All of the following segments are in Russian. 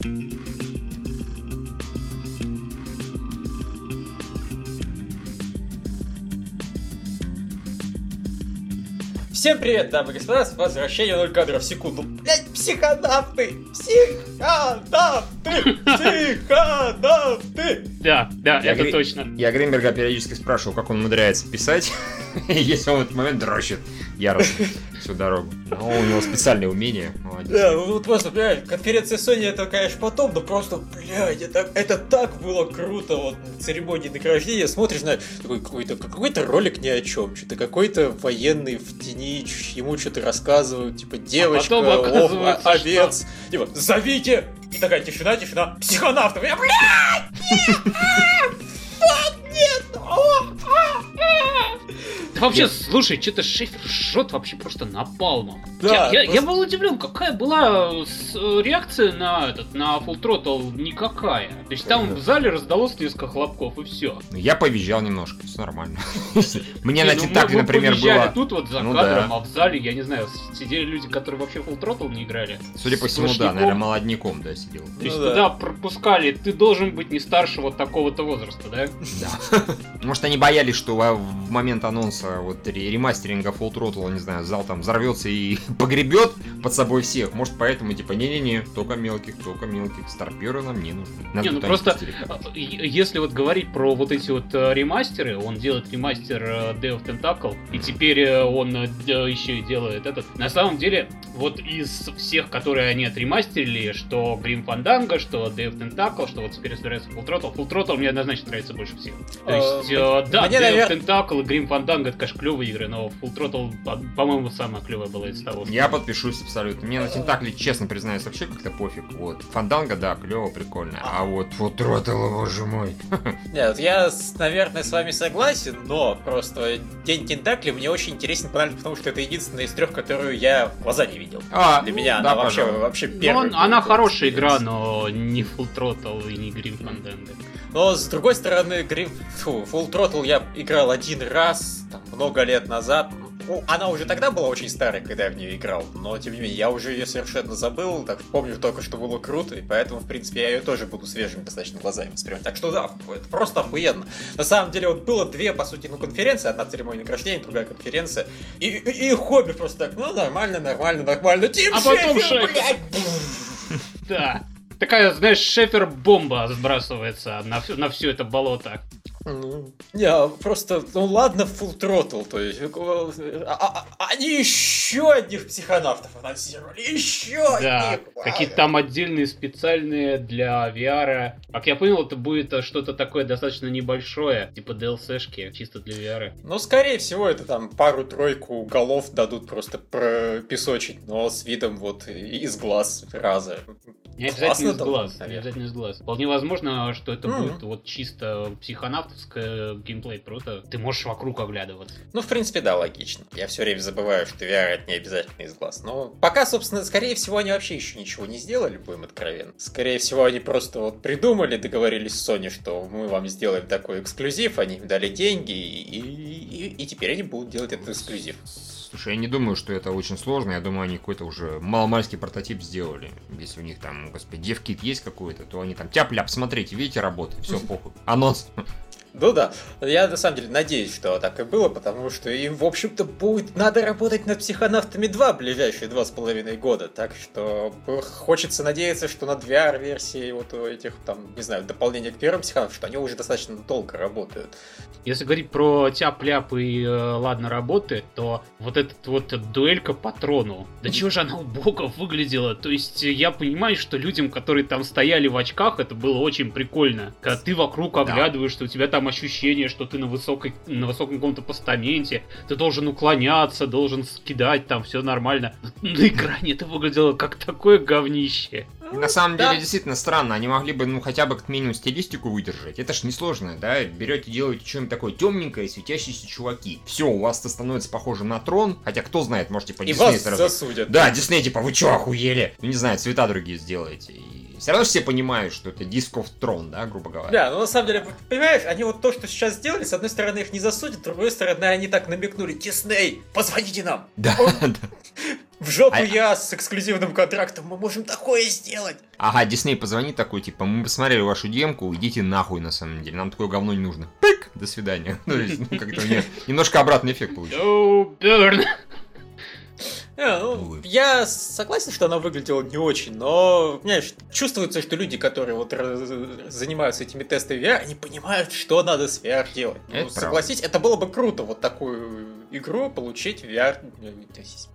Всем привет, дамы и господа, с возвращением 0 кадров в секунду. Блять, психонавты! Психонавты! Психонавты! Да, да, Я это гри- точно. Я Гринберга периодически спрашивал, как он умудряется писать, если он в этот момент дрочит яростно всю дорогу. Но у него специальные умения. Да, вот просто, блядь, конференция Sony это, конечно, потом, но просто, блядь, это, это так было круто, вот, на церемонии награждения, смотришь на такой какой-то какой-то ролик ни о чем, что-то какой-то военный в тени, ему что-то рассказывают, типа, девочка, потом ов- овец, типа, зовите! И такая тишина, тишина, психонавтов, я, блядь, нет, Да вообще, слушай, что-то Шефер жжет вообще просто напалмом. Да, я, я- я просто- был удивлен, какая была э, э, реакция на этот, на Full Throttle никакая. То есть там в зале раздалось несколько хлопков и все. Ну, Я повизжал немножко, все нормально. Мне на Тентакле, мы например, было... тут вот за Ну кадром, да. а в зале, я не знаю, сидели люди, которые вообще Full Throttle не играли. Судя по всему, да, наверное, молодняком, да, сидел. То есть Ну да. туда пропускали, ты должен быть не старше вот такого-то возраста, да? Да. Может, они боялись, что в момент анонса вот ре- ремастеринга Full Throttle, не знаю, зал там взорвется и погребет под собой всех. Может, поэтому, типа, не-не-не, только мелких, только мелких. Старперы нам не нужны. Нас Не, ну просто, е- если вот говорить про вот эти вот э, ремастеры, он делает ремастер э, Day of Tentacle, и теперь э, он еще и делает этот. На самом деле, вот из всех, которые они отремастерили, что Grim Fandango, что Day of Tentacle, что вот теперь собирается Full Throttle, Full Throttle мне однозначно нравится больше всех. То Э, есть, э, да, мне, Day навер- of Tentacle и Grim Fandango это, конечно, клевые игры, но Full Throttle, по- по-моему, самая клевая была из того, что... Я подпишусь абсолютно. Мне на Тентакле, честно признаюсь, вообще как-то пофиг. Вот. Фанданга, да, клево, прикольно. А вот Full Throttle, боже мой. Нет, я, наверное, с вами согласен, но просто День Тентакли мне очень интересен, потому что это единственная из трех, которую я в глаза не видел. А, Для меня да, она вообще, пожалуй. вообще Ну, первая. он- она хорошая игра, но не Full Throttle и не Grim Fandango. Но с другой стороны, Grim... Фу, Full Throttle я играл один раз, там, много лет назад. Ну, она уже тогда была очень старой, когда я в нее играл, но тем не менее, я уже ее совершенно забыл, так помню только, что было круто, и поэтому, в принципе, я ее тоже буду свежими достаточно глазами воспринимать. Так что да, это просто охуенно. На самом деле, вот было две, по сути, ну, конференции, одна церемония награждения, другая конференция, и, и, и хобби просто так, ну, нормально, нормально, нормально, Тим А потом Шефер, блядь! Да. Такая, знаешь, шефер-бомба сбрасывается на, всё- на все это болото. Ну, не, а просто, ну ладно, Full Throttle, то есть, э, а- а- они еще одних психонавтов анонсировали, еще Да, одних! какие-то там отдельные специальные для VR. Как я понял, это будет э, что-то такое достаточно небольшое, типа DLC-шки, чисто для VR. Ну, скорее всего, это там пару-тройку голов дадут просто пропесочить, но с видом вот из глаз раза. Не обязательно из глаз, не обязательно из глаз. Вполне возможно, что это будет вот чисто психонавтовское геймплей, просто ты можешь вокруг оглядываться. Ну, в принципе, да, логично. Я все время забываю, что VR это не обязательно из глаз. Но пока, собственно, скорее всего, они вообще еще ничего не сделали, будем откровенны. Скорее всего, они просто вот придумали, договорились с Sony, что мы вам сделаем такой эксклюзив, они им дали деньги, и, и, и теперь они будут делать этот эксклюзив. Слушай, я не думаю, что это очень сложно. Я думаю, они какой-то уже маломальский прототип сделали. Если у них там, господи, девкит есть какой-то, то они там тяп-ляп, смотрите, видите, работает, все, похуй. Анонс. Ну да, я на самом деле надеюсь, что так и было, потому что им, в общем-то, будет надо работать над психонавтами 2 ближайшие два с половиной года, так что хочется надеяться, что над VR-версией вот у этих, там, не знаю, дополнения к первым психонавтам, что они уже достаточно долго работают. Если говорить про тяп-ляп и э, ладно работает, то вот этот вот дуэлька по трону, да чего же она убого выглядела? То есть я понимаю, что людям, которые там стояли в очках, это было очень прикольно. Когда ты вокруг оглядываешься, у тебя там ощущение, что ты на, высокой, на высоком каком-то постаменте, ты должен уклоняться, должен скидать, там все нормально. На экране это выглядело как такое говнище. И на самом Да. деле, действительно странно. Они могли бы, ну, хотя бы как минимум стилистику выдержать. Это ж несложно, да? Берете, делаете что-нибудь такое темненькое, светящиеся чуваки. Все, у вас это становится похоже на трон. Хотя, кто знает, может, типа, И Дисней вас сразу- засудят. Да, Дисней, типа, вы чё, охуели? Ну, не знаю, цвета другие сделаете. И все равно все понимают, что это дисков трон, да, грубо говоря. Да, ну на самом деле, понимаешь, они вот то, что сейчас сделали, с одной стороны их не засудят, с другой стороны они так намекнули, Дисней, позвоните нам! Да, О, да. В жопу А- я с эксклюзивным контрактом, мы можем такое сделать. Ага, Дисней позвонит такой, типа, мы посмотрели вашу демку, идите нахуй на самом деле, нам такое говно не нужно. Пык! До свидания. Ну, ну, как-то немножко обратный эффект получился. Не, ну, Увы. я согласен, что она выглядела не очень, но, понимаешь, чувствуется, что люди, которые вот занимаются этими тестами VR, они понимают, что надо с VR делать. Это ну, правда. согласись, это было бы круто, вот такую игру получить VR Ну,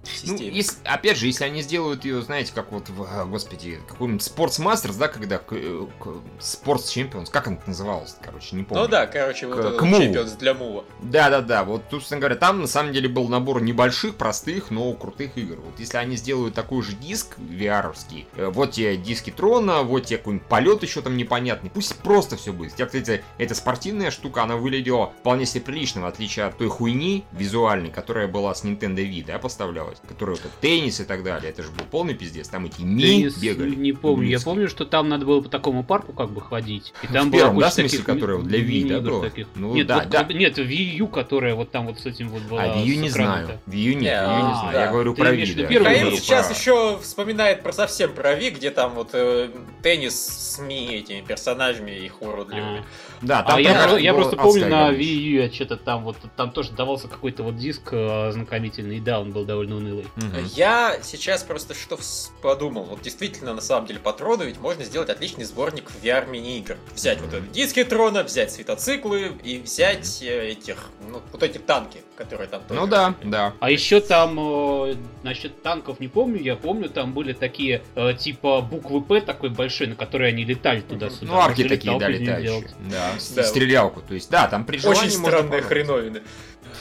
системе. если, опять же, если они сделают ее, знаете, как вот, в, а, господи, какой-нибудь Sports Masters, да, когда к- э, к- Sports Champions, как он назывался, короче, не помню. Ну да, короче, вот К- к. Champions для мува. Да-да-да, вот, собственно говоря, там на самом деле был набор небольших, простых, но крутых игр. Вот если они сделают такой же диск VR-овский, э, вот тебе диски Трона, вот тебе какой-нибудь полет еще там непонятный, пусть просто все будет. Хотя, кстати, эта спортивная штука, она выглядела вполне себе прилично, в отличие от той хуйни визуальной, которая была с Nintendo Wii, да, поставлялась, которая вот теннис и так далее, это же был полный пиздец, там эти ми Теннис, бегали. Не помню. Я Ублюдские. помню, что там надо было по такому парку как бы ходить. И там В была первом, куча да, смысле, таких которая вот для Wii, да, таких. Ну, нет, да, вот, да. нет, Wii U, которая вот там вот с этим вот была. А Wii U не знаю. Wii U нет, Не, Wii U не а, знаю. Я говорю про Wii, Я Михаил сейчас еще вспоминает про совсем про Ви, где там вот э, теннис с ми этими персонажами их уродливыми. Да, А там я, про- я было просто помню на. Wii U, я что-то там вот там тоже давался какой-то вот диск э, знакомительный, и да, он был довольно унылый. Мгм. Я сейчас просто что подумал. Вот действительно, на самом деле, по Трону ведь можно сделать отличный сборник VR мини-игр. Взять вот эти диски Трона, взять светоциклы и взять э, этих, ну, вот эти танки, которые там тоже Ну да, да. А еще там, э, насчет танков не помню, я помню, там были такие, э, типа, буквы П такой большой, на которые они летали туда-сюда. Ну, арки такие, да, летающие. Да, Да. стрелялку. То есть, да, там при Очень странные хреновины.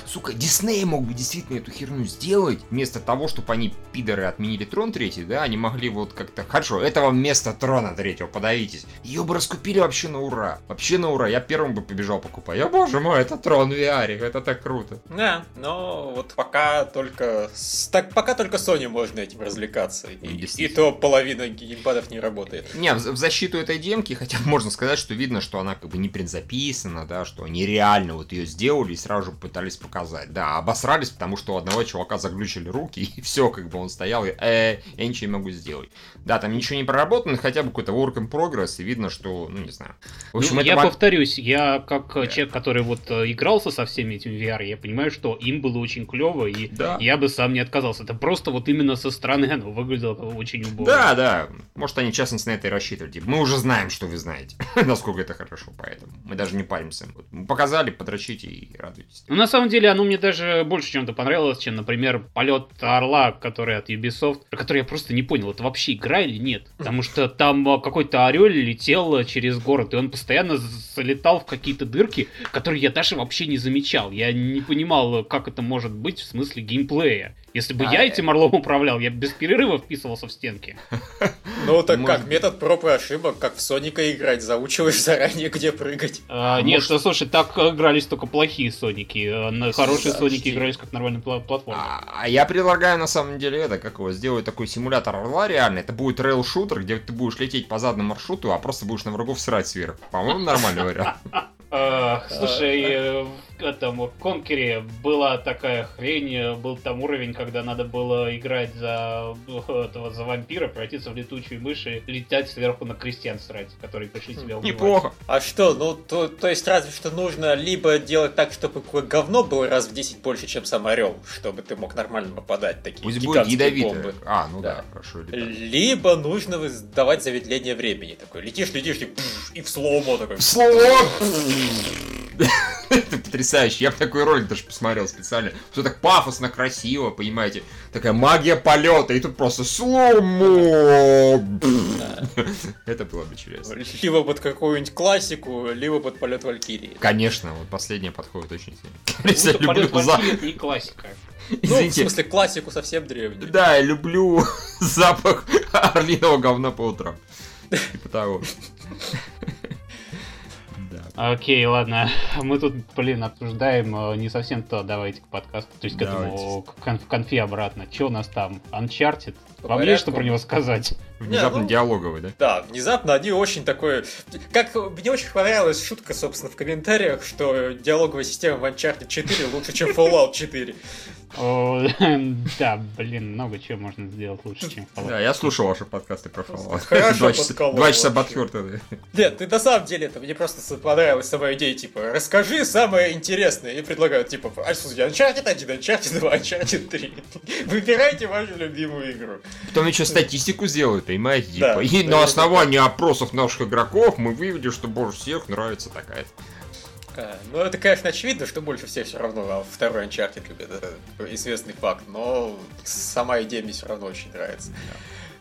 Сука, Дисней мог бы действительно эту херню сделать, вместо того, чтобы они, пидоры, отменили Трон третий, да, они могли вот как-то, хорошо, это вам место Трона третьего, подавитесь. Ее бы раскупили вообще на ура, вообще на ура, я первым бы побежал покупать. Я, боже мой, это Трон VR, это так круто. Да, но вот пока только так пока только Sony можно этим развлекаться. И, и Действительно. то половина геймпадов не работает. Не, в, в защиту этой демки, хотя можно сказать, что видно, что она как бы не предзаписана, да, что они реально вот ее сделали и сразу же пытались показать. Да, обосрались, потому что у одного чувака заглючили руки, и все, как бы он стоял, и э, я ничего не могу сделать. Да, там ничего не проработано, хотя бы какой-то work in progress, и видно, что, ну, не знаю. В общем, Ну, это я повторюсь, я как э, человек, который вот э, игрался со всеми этими VR, я понимаю, что им было очень клево, и Да. я бы сам не отказался. Это просто вот именно со стороны оно выглядело очень убого. Да, да. Может, они, в частности, на это и рассчитывали. Мы уже знаем, что вы знаете. Насколько это хорошо, поэтому мы даже не паримся. Вот, мы показали, подрочите и радуйтесь. Ну, на самом деле, оно мне даже больше чем-то понравилось, чем, например, полет Орла, который от Ubisoft, про который я просто не понял, это вообще игра или нет. Потому что там э, какой-то орел летел э, через город, и он постоянно залетал в какие-то дырки, которые я даже вообще не замечал. Я не понимал, э, как это может быть в смысле геймплея. Если бы А, я э. этим орлом управлял, я без перерыва вписывался в стенки. Ну так как, метод проб и ошибок, как в Соника играть, заучиваешь заранее, где прыгать. А, А нет, ну, слушай, так игрались только плохие Соники. Хорошие Да, почти. игрались как нормальный пла- платформер. А, а я предлагаю на самом деле это, как его, сделать такой симулятор орла реально. Это будет рейл-шутер, где ты будешь лететь по заданному маршруту, а просто будешь на врагов срать сверху. По-моему, нормальный вариант. А, Слушай, э, в этом в Конкере была такая хрень, э, был там уровень, когда надо было играть за э, этого за вампира, превратиться в летучую мышь и летать сверху на крестьян срать, которые пришли тебя убивать. Неплохо. А что, ну, то, то есть разве что нужно либо делать так, чтобы говно было раз в 10 больше, чем сам орел, чтобы ты мог нормально попадать, такие Пусть будет гигантские ядовитое. бомбы. А, ну да, Да. хорошо. летать. Либо нужно давать замедление времени. Такой, летишь, летишь, и, пф, и в слоумо такой. Слово! Это потрясающе. Я бы такой ролик даже посмотрел специально. Все так пафосно, красиво, понимаете. Такая магия полета, и тут просто сломо. Это было бы чудесно. Либо под какую-нибудь классику, либо под полет Валькирии. Конечно, вот последнее подходит очень сильно. Ну, полет Валькирии не классика. Ну, в Извините, смысле, классику совсем древнюю. да, я люблю запах орлиного говна по утрам. Типа того. Окей, ладно. Мы тут, блин, обсуждаем э, не совсем то. Давайте к подкасту. То есть к этому к кон- в конфе обратно. Че у нас там? Uncharted? По Вам есть что про него сказать? Внезапно Не, ну- диалоговый, да? Да, внезапно они очень такой... Как мне очень понравилась шутка, собственно, в комментариях, что диалоговая система в Uncharted 4 лучше, чем Fallout 4. Да, блин, много чего можно сделать лучше, чем Да, Fallout. я слушал ваши подкасты про Fallout. Хорошо Два часа-. Батхёрта. Нет, ты на самом деле это мне просто понравилась сама идея, типа, расскажи самое интересное. И предлагают, типа, а слушайте, Uncharted 1, Uncharted 2, Uncharted 3. Выбирайте вашу любимую игру. Потом еще статистику сделают, понимаете? Да, Типа, и да, на основании опросов наших игроков мы вывели, что больше всех нравится такая. Ну, это, конечно, очевидно, что больше всех все равно а второй Uncharted любят. Это известный факт, но сама идея мне все равно очень нравится.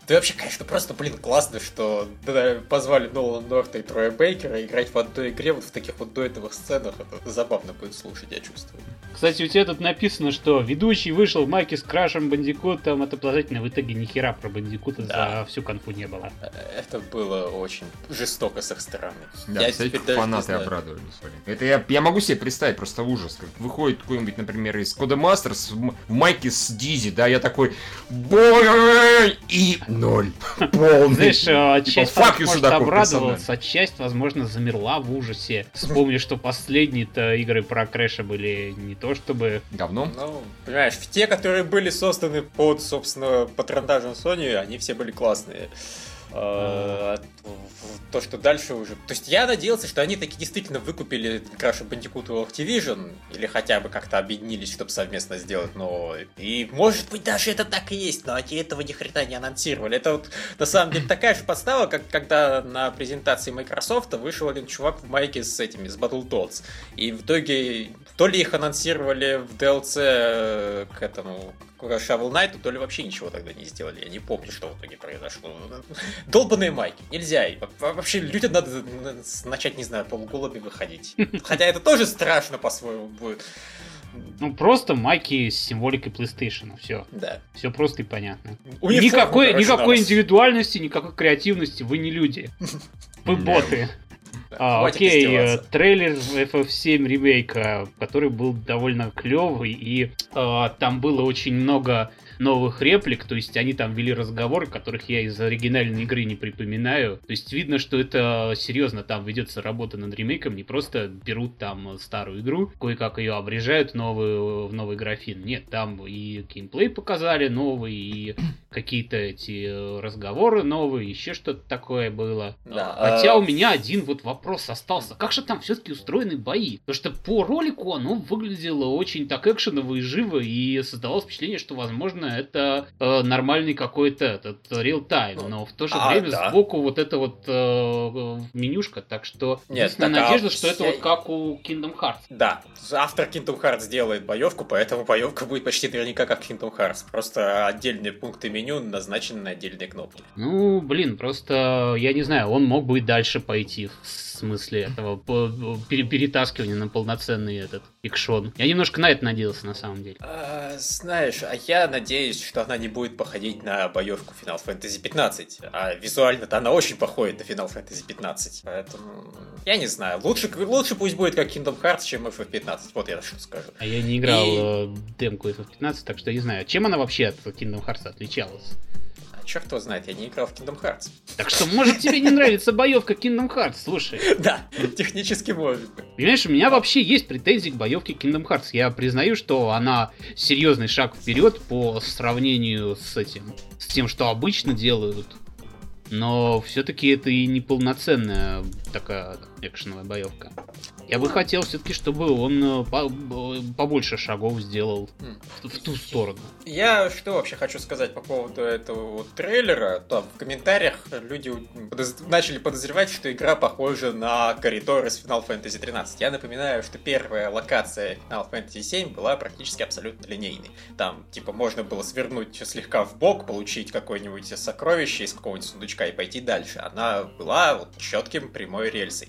Да и вообще, конечно, просто, блин, классно, что да, позвали Нолана Норта и Троя Бейкера играть в одной игре вот в таких вот дуэтовых сценах. Это забавно будет слушать, я чувствую. Кстати, у тебя тут написано, что ведущий вышел в майке с крашем Бандикутом, это положительно в итоге ни хера про Бандикута Да. за всю конфу не было. Э, Это было очень жестоко с их стороны. Да, я кстати, теперь даже не фанаты обрадовались. блин. Это я, я могу себе представить просто ужас. Как выходит какой-нибудь, например, из Codemasters в, м- в майке с Дизи, да, я такой бой и ноль. Полный. Знаешь, часть Типа, может, Судаков, обрадовалась, а часть, возможно, замерла в ужасе. Вспомни, что последние-то игры про Крэша были не то чтобы... Говно. Ну, понимаешь, те, которые были созданы под, собственно, патронтажем Sony, они все были классные. А, То, что дальше уже... То есть я надеялся, что они таки действительно выкупили Crash Bandicoot у Activision, или хотя бы как-то объединились, чтобы совместно сделать новое. И может быть даже это так и есть, но они этого ни хрена не анонсировали. Это вот на самом деле такая же подстава, как когда на презентации Microsoft вышел один чувак в майке с этими, с Battletoads. И в итоге то ли их анонсировали в DLC э, к этому к Shovel Knight, то ли вообще ничего тогда не сделали. Я не помню, что в итоге произошло. Долбаные майки. Нельзя. Вообще людям надо начать, не знаю, полуголыми выходить. Хотя это тоже страшно по-своему будет. Ну, просто майки с символикой PlayStation. Все. Да. Все просто и понятно. Униформу, никакой короче, никакой индивидуальности, никакой креативности. Вы не люди. Вы боты. А, окей, э, трейлер FF7 ремейка, который был довольно клевый, и э, там было очень много новых реплик, то есть они там вели разговоры, которых я из оригинальной игры не припоминаю. То есть видно, что это серьезно там ведется работа над ремейком, не просто берут там старую игру, кое-как ее обрежают в новый, в новый графин. Нет, там и геймплей показали новый, и какие-то эти разговоры новые, еще что-то такое было. Да, Хотя а- у меня один вот вопрос остался. Как же там все-таки устроены бои? Потому что по ролику оно выглядело очень так экшеново и живо, и создавалось впечатление, что, возможно, это э, нормальный какой-то этот реал-тайм, Ну, но в то же а, время да. сбоку вот эта вот э, менюшка, так что Нет, единственная так, а надежда, что это вот как у Kingdom Hearts. Да, автор Kingdom Hearts делает боевку, поэтому боевка будет почти наверняка как Kingdom Hearts. Просто отдельные пункты меню назначены на отдельные кнопки. Ну, блин, просто, я не знаю, он мог бы и дальше пойти в смысле этого перетаскивания на полноценный этот экшон. Я немножко на это надеялся, на самом деле. А, знаешь, а я надеюсь, что она не будет походить на боевку Final Fantasy 15. А визуально-то она очень походит на Final Fantasy 15. Поэтому, я не знаю. Лучше, лучше пусть будет как Kingdom Hearts, чем FF15. Вот я что скажу. А я не играл И- э, демку FF15, так что не знаю, чем она вообще от Kingdom Hearts отличалась. Черт его знает, я не играл в Kingdom Hearts. Так что, может, тебе не нравится боевка Kingdom Hearts, слушай. Да, технически может быть. Понимаешь, у меня вообще есть претензии к боевке Kingdom Hearts. Я признаю, что она серьезный шаг вперед по сравнению с этим, с тем, что обычно делают. Но все-таки это и не полноценная такая экшеновая боевка. Я бы хотел все-таки, чтобы он э, побольше шагов сделал в ту сторону. Я что вообще хочу сказать по поводу этого вот трейлера. Там в комментариях люди подоз- начали подозревать, что игра похожа на коридор из Final Fantasy 13. Я напоминаю, что первая локация Final Fantasy 7 была практически абсолютно линейной. Там, типа, можно было свернуть слегка в бок, получить какое-нибудь сокровище из какого-нибудь сундучка и пойти дальше. Она была вот четким прямой рельсой.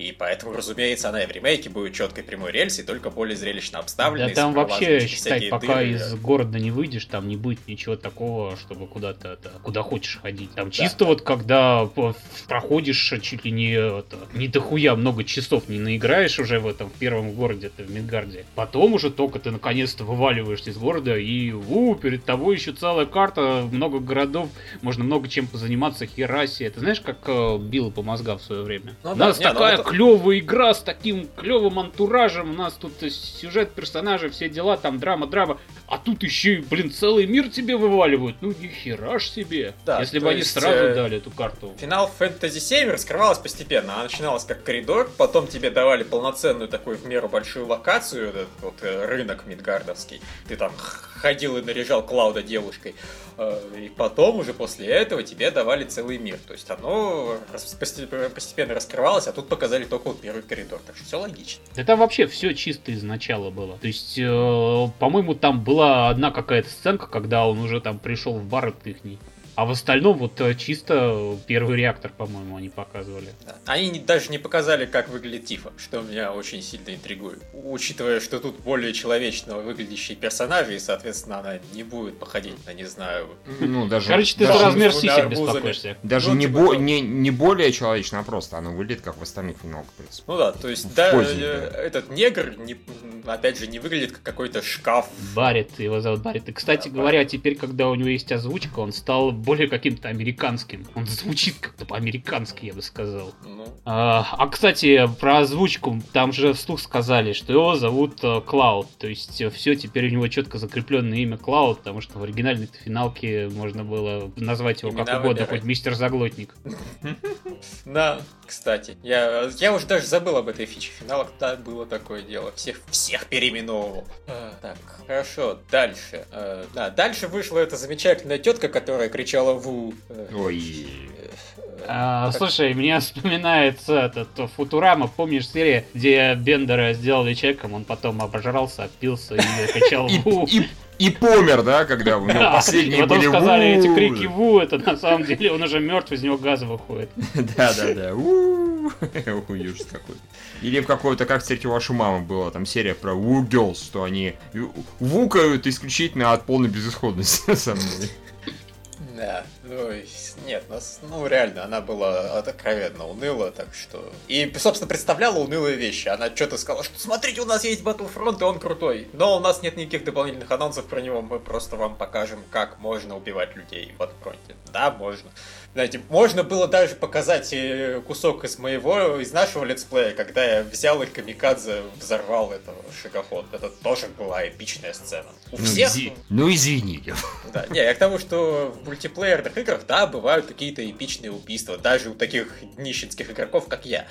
И поэтому, разумеется, она и в ремейке будет четкой прямой рельсой, только более зрелищно Да обставленной. там вообще, считай, пока дыры. из города не выйдешь, там не будет ничего такого, чтобы куда-то это, куда хочешь ходить. Там чисто вот когда проходишь чуть ли не это, не дохуя много часов не наиграешь уже в этом в первом городе, это в Мидгарде. Потом уже только ты наконец-то вываливаешься из города и у, перед тобой еще целая карта, много городов, можно много чем позаниматься, хераси. Это знаешь, как э, било по мозгам в свое время? Ну У да, нас не, ну такая потом... клевая игра с таким клевым антуражем. У нас тут сюжет персонажей, все дела, там драма, драма. А тут еще и, блин, целый мир тебе вываливают. Ну, нихера ж себе. Да, Если бы они сразу э, дали эту карту. Финал Fantasy 7 раскрывалась постепенно. Она начиналась как коридор, потом тебе давали полноценную такую в меру большую локацию, этот вот э, рынок Мидгардовский. Ты там ходил и наряжал Клауда девушкой. Э, и потом уже после этого тебе давали целый мир. То есть оно постепенно раскрывалось, а тут показали только вот первый коридор. Так что все логично. Это вообще все чисто из начала было. То есть, э, по-моему, там была одна какая-то сценка, когда он уже там пришел в бар ихний. А в остальном вот э, чисто первый реактор, по-моему, они показывали. Они даже не показали, как выглядит Тифа, что меня очень сильно интригует. Учитывая, что тут более человечного выглядящие персонажи, и, соответственно, она не будет походить на, не знаю... Ну, даже... Короче, ты за размер сисек беспокоишься. Даже ну, не, типа бо... не, не более человечно, а просто она выглядит как в остальных финалах, в принципе. Ну да, то есть, да, поздний, э, да, этот негр, не, опять же, не выглядит как какой-то шкаф. Барит, его зовут Барит. И, кстати да, говоря, Барит. теперь, когда у него есть озвучка, он стал более каким-то американским. Он звучит как-то по-американски, я бы сказал. Ну. А, а, кстати, про озвучку, там же вслух сказали, что его зовут э, Клауд. То есть э, все, теперь у него четко закрепленное имя Клауд, потому что в оригинальной финалке можно было назвать его Имена как угодно, хоть мистер Заглотник. Да, кстати. Я, я уже даже забыл об этой фиче финалах, да, было такое дело. Всех, всех переименовывал. А, так, хорошо, дальше. Да, дальше вышла эта замечательная тетка, которая кричала «Ву!» Ой. А, как... Слушай, мне вспоминается этот Футурама, помнишь серия, где Бендера сделали человеком, он потом обожрался, опился и кричал «Ву!» и помер, да, когда у него последние были Потом сказали, эти крики «Ву!» это на самом деле он уже мертв, из него газы выходит. Да-да-да. Ужас какой. Или в какой-то, как встретить вашу маму, была там серия про Woo Girls, что они вукают исключительно от полной безысходности, на самом деле. Да, ну, нет, нас, ну реально, она была откровенно уныла, так что... И, собственно, представляла унылые вещи. Она что-то сказала, что смотрите, у нас есть Battlefront, и он крутой. Но у нас нет никаких дополнительных анонсов про него, мы просто вам покажем, как можно убивать людей в Battlefront. Да, можно. Знаете, можно было даже показать э, кусок из моего, из нашего летсплея, когда я взял их камикадзе, взорвал этого шагоход. Это тоже была эпичная сцена. У ну, всех... Изи... Ну извините. Да, не, я к тому, что в мультиплеерных играх, да, бывают какие-то эпичные убийства, даже у таких нищенских игроков, как я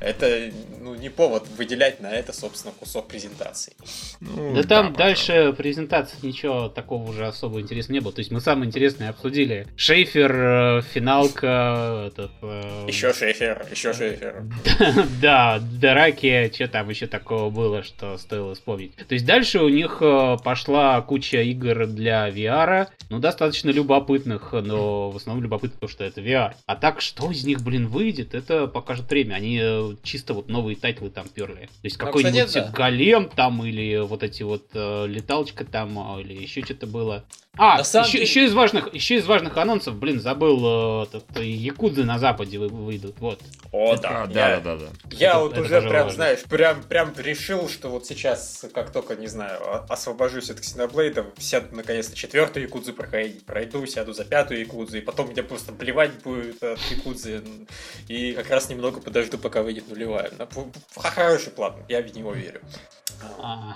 это ну, не повод выделять на это, собственно, кусок презентации. Ну, да, да там дальше презентации ничего такого уже особо интересного не было. То есть мы самое интересное обсудили. Шейфер, э, финалка, этот... Э... Еще Шейфер, еще Шейфер. Да, Драки, что там еще такого было, что стоило вспомнить. То есть дальше у них э, пошла куча игр для VR, ну, достаточно любопытных, но в основном любопытно, потому что это VR. А так, что из них, блин, выйдет, это покажет время. Они э, чисто вот новые тайтлы там перли. То есть ну, какой-нибудь да. Golem там или вот эти вот э, леталочка там а, или еще что-то было. А, еще, деле... еще, из важных, еще из важных анонсов, блин, забыл, э, этот, Якудзы на Западе выйдут, вот. О, да, да, да, да. Я это, вот это уже прям, важно. знаешь, прям, прям решил, что вот сейчас, как только, не знаю, освобожусь от Ксеноблейда, сяду наконец-то четвертую Якудзу проходить, пройду, сяду за пятую Якудзу, и потом мне просто плевать будет от Якудзы, и как раз немного подожду, пока выйдет нулевая. Хороший план, я в него верю. А,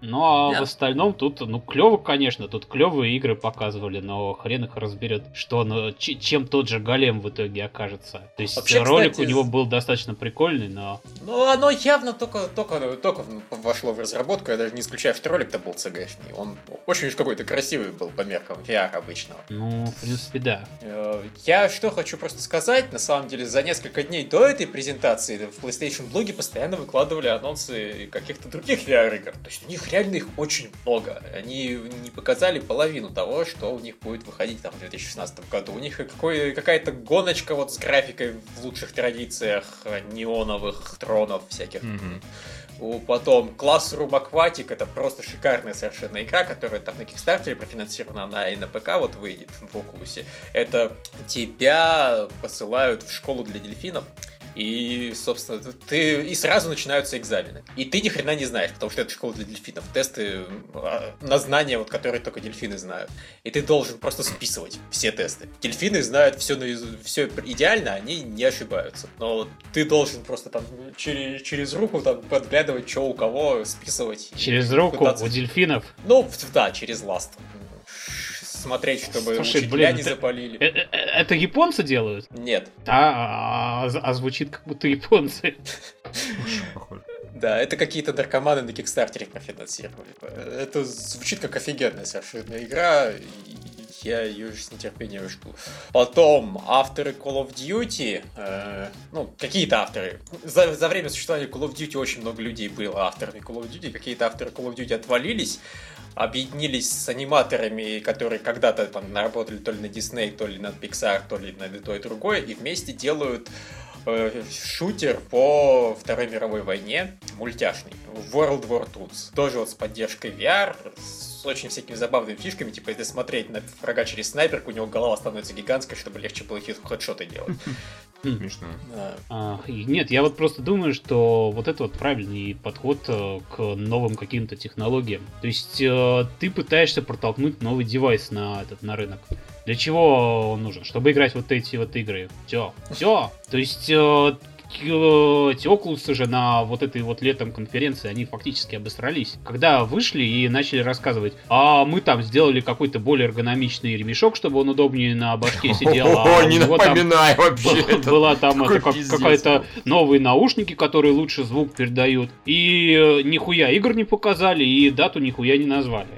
ну а Нет. в остальном тут, ну клево, конечно, тут клевые игры показывали, но хрен их разберет, что ну, чем тот же голем в итоге окажется. То есть Вообще, ролик кстати, у него был достаточно прикольный, но. Ну оно явно только, только, только вошло в разработку, я даже не исключаю, что ролик-то был цгшный. Он очень уж какой-то красивый был по меркам VR обычного. Ну, в принципе, да. Э, я что хочу просто сказать, на самом деле, за несколько дней до этой презентации в PlayStation блоге постоянно выкладывали анонсы каких-то других VR-игр. То есть у них реально их очень много. Они не показали половину того, что у них будет выходить там в 2016 году. У них какой, какая-то гоночка вот с графикой в лучших традициях неоновых тронов всяких. Mm-hmm. Потом Classroom Aquatic, это просто шикарная совершенно игра, которая там на Kickstarter профинансирована, она и на ПК вот выйдет в Oculus. Это тебя посылают в школу для дельфинов, И, собственно, ты и сразу начинаются экзамены. И ты ни хрена не знаешь, потому что это школа для дельфинов. Тесты а, на знания, вот, которые только дельфины знают. И ты должен просто списывать все тесты. Дельфины знают все, все идеально, они не ошибаются. Но ты должен просто там через, через руку там подглядывать, что у кого, списывать. Через руку у дельфинов? Ну, да, через ласт смотреть, чтобы Слушай, учителя блин, не это, запалили. Это, э, это японцы делают? Нет. Да, а, а, а звучит как будто японцы. Да, это какие-то наркоманы на Кикстартере профинансировали. Это звучит как офигенная совершенно игра, я ее с нетерпением жду. Потом авторы Call of Duty, э, ну, какие-то авторы. За, за время существования Call of Duty очень много людей было авторами Call of Duty, какие-то авторы Call of Duty отвалились, объединились с аниматорами, которые когда-то там работали то ли на Disney, то ли на Pixar, то ли на то и другое, и вместе делают э, шутер по Второй мировой войне, мультяшный, World War Tools. Тоже вот с поддержкой VR, с очень всякими забавными фишками, типа если смотреть на врага через снайперку, у него голова становится гигантской, чтобы легче было хедшоты делать. Смешно. А, нет, я вот просто думаю, что вот это вот правильный подход э, к новым каким-то технологиям. То есть э, ты пытаешься протолкнуть новый девайс на этот на рынок. Для чего он нужен? Чтобы играть вот эти вот игры. Все. Все. То есть э, эти Oculus же на вот этой вот летом конференции, они фактически обосрались. Когда вышли и начали рассказывать, а мы там сделали какой-то более эргономичный ремешок, чтобы он удобнее на башке сидел. А не напоминай вообще. Была там какая-то новые наушники, которые лучше звук передают. И э, нихуя игр не показали, и дату нихуя не назвали.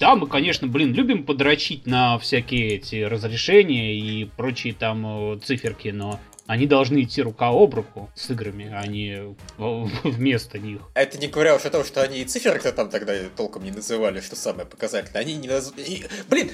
Да, мы, конечно, блин, любим подрочить на всякие эти разрешения и прочие там э, циферки, но они должны идти рука об руку с играми, а не вместо них. Это не говоря уж о том, что они и циферок-то там тогда толком не называли, что самое показательное. Они не назвали... Блин,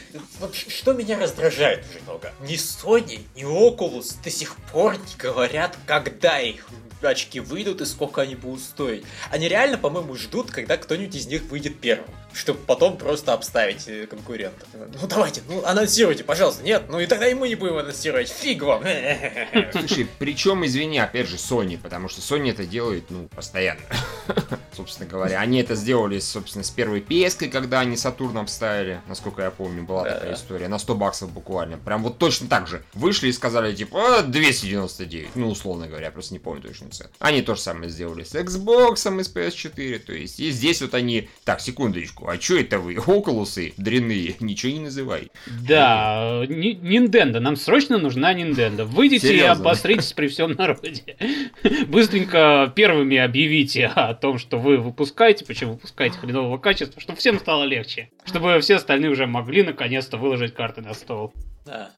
что меня раздражает уже много. Ни Sony, ни Oculus до сих пор не говорят, когда их очки выйдут и сколько они будут стоить. Они реально, по-моему, ждут, когда кто-нибудь из них выйдет первым, чтобы потом просто обставить э, конкурентов. Ну давайте, ну анонсируйте, пожалуйста. Нет, ну и тогда и мы не будем анонсировать. Фиг вам. Слушай, причем, извини, опять же, Sony, потому что Sony это делает, ну, постоянно. Собственно говоря, они это сделали, собственно, с первой PS, когда они Сатурном вставили, насколько я помню, была да, такая история, на 100 баксов буквально. Прям вот точно так же. Вышли и сказали, типа, 299, ну, условно говоря, просто не помню точно цену. Они то же самое сделали с Xbox и с PS4, то есть и здесь вот они... Так, секундочку, а что это вы? Окулусы дрянные, ничего не называй. Да, Nintendo, нам срочно нужна Nintendo. Выйдите Серьезно? и обосритесь при всем народе. Быстренько первыми объявите о том, что вы выпускаете, почему выпускаете хренового качества, чтобы всем стало легче. Чтобы все остальные уже могли наконец-то выложить карты на стол. Да.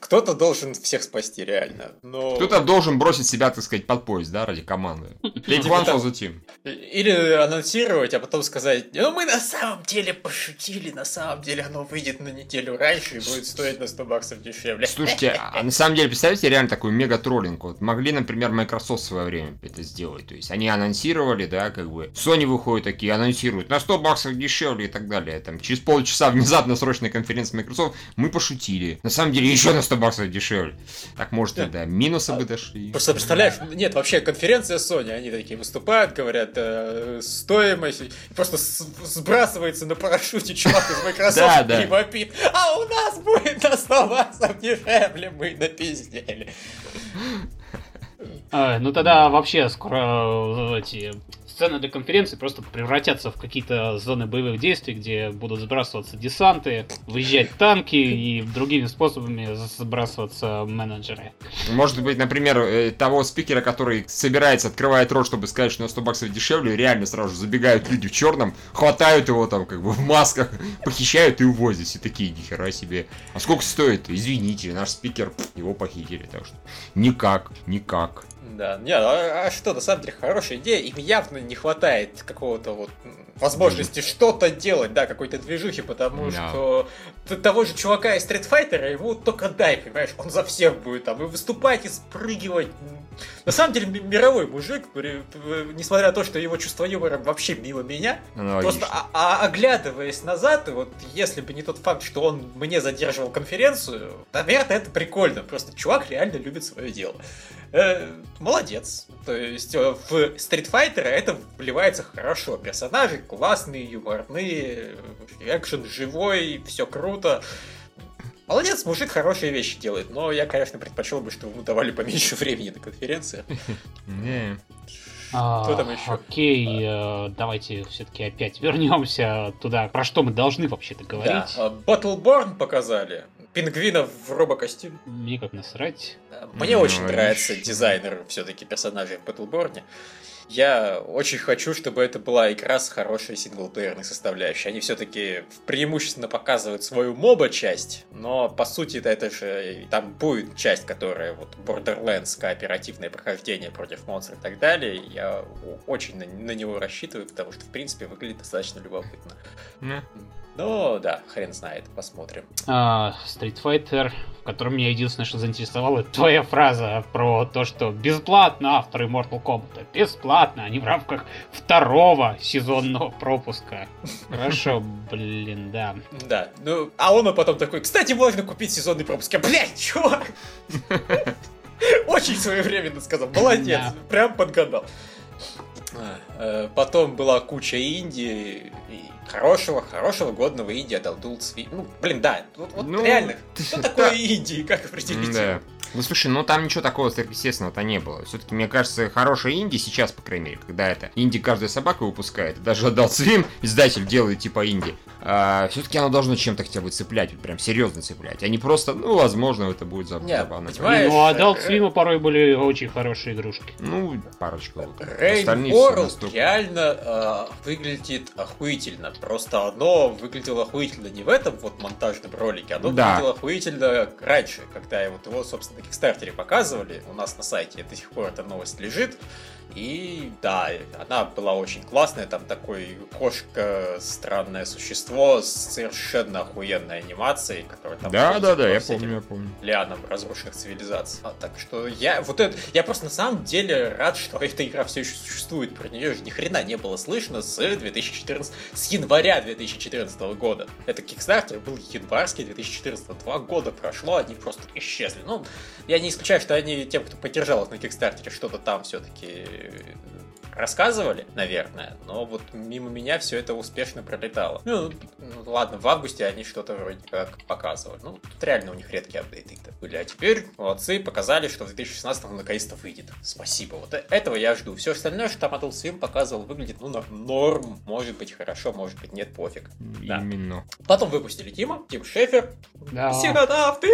Кто-то должен всех спасти, реально. Но... Кто-то должен бросить себя, так сказать, под поезд, да, ради команды. Take one for the team. Или анонсировать, а потом сказать, ну мы на самом деле пошутили, на самом деле оно выйдет на неделю раньше и будет стоить на 100 баксов дешевле. Слушайте, а на самом деле, представьте, реально такой мега-троллинг. Вот могли, например, Microsoft в свое время это сделать. То есть они анонсировали, да, как бы, Sony выходит такие, анонсируют на 100 баксов дешевле и так далее. Там через полчаса внезапно срочная конференция Microsoft, мы пошутили. На самом деле еще на 100 баксов дешевле. Так может да. и до минуса а, бы дошли. Просто представляешь, нет, вообще конференция Sony, они такие выступают, говорят э, стоимость, просто сбрасывается на парашюте чувак из Microsoft и вопит, а у нас будет на 100 баксов дешевле, мы напиздели. А, ну тогда вообще скоро э, эти сцены для конференции просто превратятся в какие-то зоны боевых действий, где будут сбрасываться десанты, выезжать танки и другими способами сбрасываться менеджеры. Может быть, например, э, того спикера, который собирается, открывает рот, чтобы сказать, что на 100 баксов дешевле, реально сразу же забегают люди в черном, хватают его там как бы в масках, похищают и увозят. Все такие, нихера себе. А сколько стоит? Извините, наш спикер, его похитили. Так что никак, никак. Да, не, а, а что, на самом деле, хорошая идея. Им явно не хватает какого-то вот возможности что-то делать, да, какой-то движухи, потому no. что того же чувака из Street Fighter, его только дай, понимаешь, он за всех будет там и выступать, и спрыгивать. На самом деле, мировой мужик, несмотря на то, что его чувство юмора вообще мимо меня, ну, просто а, а, оглядываясь назад, и вот если бы не тот факт, что он мне задерживал конференцию, наверное, это прикольно. Просто чувак реально любит свое дело. Э, молодец. То есть э, в Street Fighter это вливается хорошо. Персонажи классные, юморные, экшен живой, все круто. Молодец, мужик хорошие вещи делает, но я, конечно, предпочел бы, чтобы ему давали поменьше времени на конференции. А, Кто там еще? Окей, э, давайте все-таки опять вернемся туда. Про что мы должны вообще-то говорить? Да, Battleborn показали. Пингвина в робокостюме. Мне как насрать. Мне ну, очень нравится дизайнер все-таки персонажей в Battleborn. Я очень хочу, чтобы это была игра с хорошей синглплеерной составляющей. Они все-таки преимущественно показывают свою моба-часть, но по сути это, это же там будет часть, которая вот Borderlands, кооперативное прохождение против монстров и так далее. Я очень на, на него рассчитываю, потому что в принципе выглядит достаточно любопытно. Mm. Ну да, хрен знает, посмотрим. А, Street Fighter, в котором меня единственное, что заинтересовало, твоя фраза про то, что бесплатно авторы Mortal Kombat. Бесплатно, они в рамках второго сезонного пропуска. Хорошо, блин, да. Да, ну, а он потом такой, кстати, можно купить сезонный пропуск. Я, блядь, чувак! Очень своевременно сказал, молодец, прям подгадал. А, э, потом была куча инди, хорошего, хорошего годного инди Adult Swim. Ну, блин, да, вот, вот ну, реально, что такое инди, как определить да. Ну слушай, ну там ничего такого сверхъестественного-то не было. Все-таки, мне кажется, хорошая инди сейчас, по крайней мере, когда это инди каждая собака выпускает, даже Adult Swim издатель делает типа инди а, все-таки оно должно чем-то хотя бы цеплять, прям серьезно цеплять, а не просто, ну, возможно, это будет забавно. Нет, понимаешь? Ну, а Adult Swim порой были очень хорошие игрушки. Ну, парочка. Rain World реально э, выглядит охуительно. Просто оно выглядело охуительно не в этом вот монтажном ролике, оно да. выглядело охуительно раньше, когда вот его, собственно, на Кикстартере показывали. У нас на сайте до сих пор эта новость лежит. И да, она была очень классная, там такой кошка, странное существо с совершенно охуенной анимацией, которая там... Да, да, да, я помню, я помню. Лианам разрушенных цивилизаций. А, так что я вот это, я просто на самом деле рад, что эта игра все еще существует, про нее же ни хрена не было слышно с 2014, с января 2014 года. Это Kickstarter был январский 2014, два года прошло, они просто исчезли. Ну, я не исключаю, что они тем, кто поддержал их на Kickstarter, что-то там все-таки dude. Рассказывали, наверное, но вот мимо меня все это успешно пролетало. Ну, ну ладно, в августе они что-то вроде как показывали. Ну, тут реально у них редкие апдейты были. А теперь молодцы, показали, что в 2016 наконец-то выйдет. Спасибо. Вот э, этого я жду. Все остальное, что там Adult Swim показывал, выглядит, ну, норм. Может быть хорошо, может быть нет, пофиг. Именно. Да. Потом выпустили Тима, Тим Шефер. Да. Психонавты!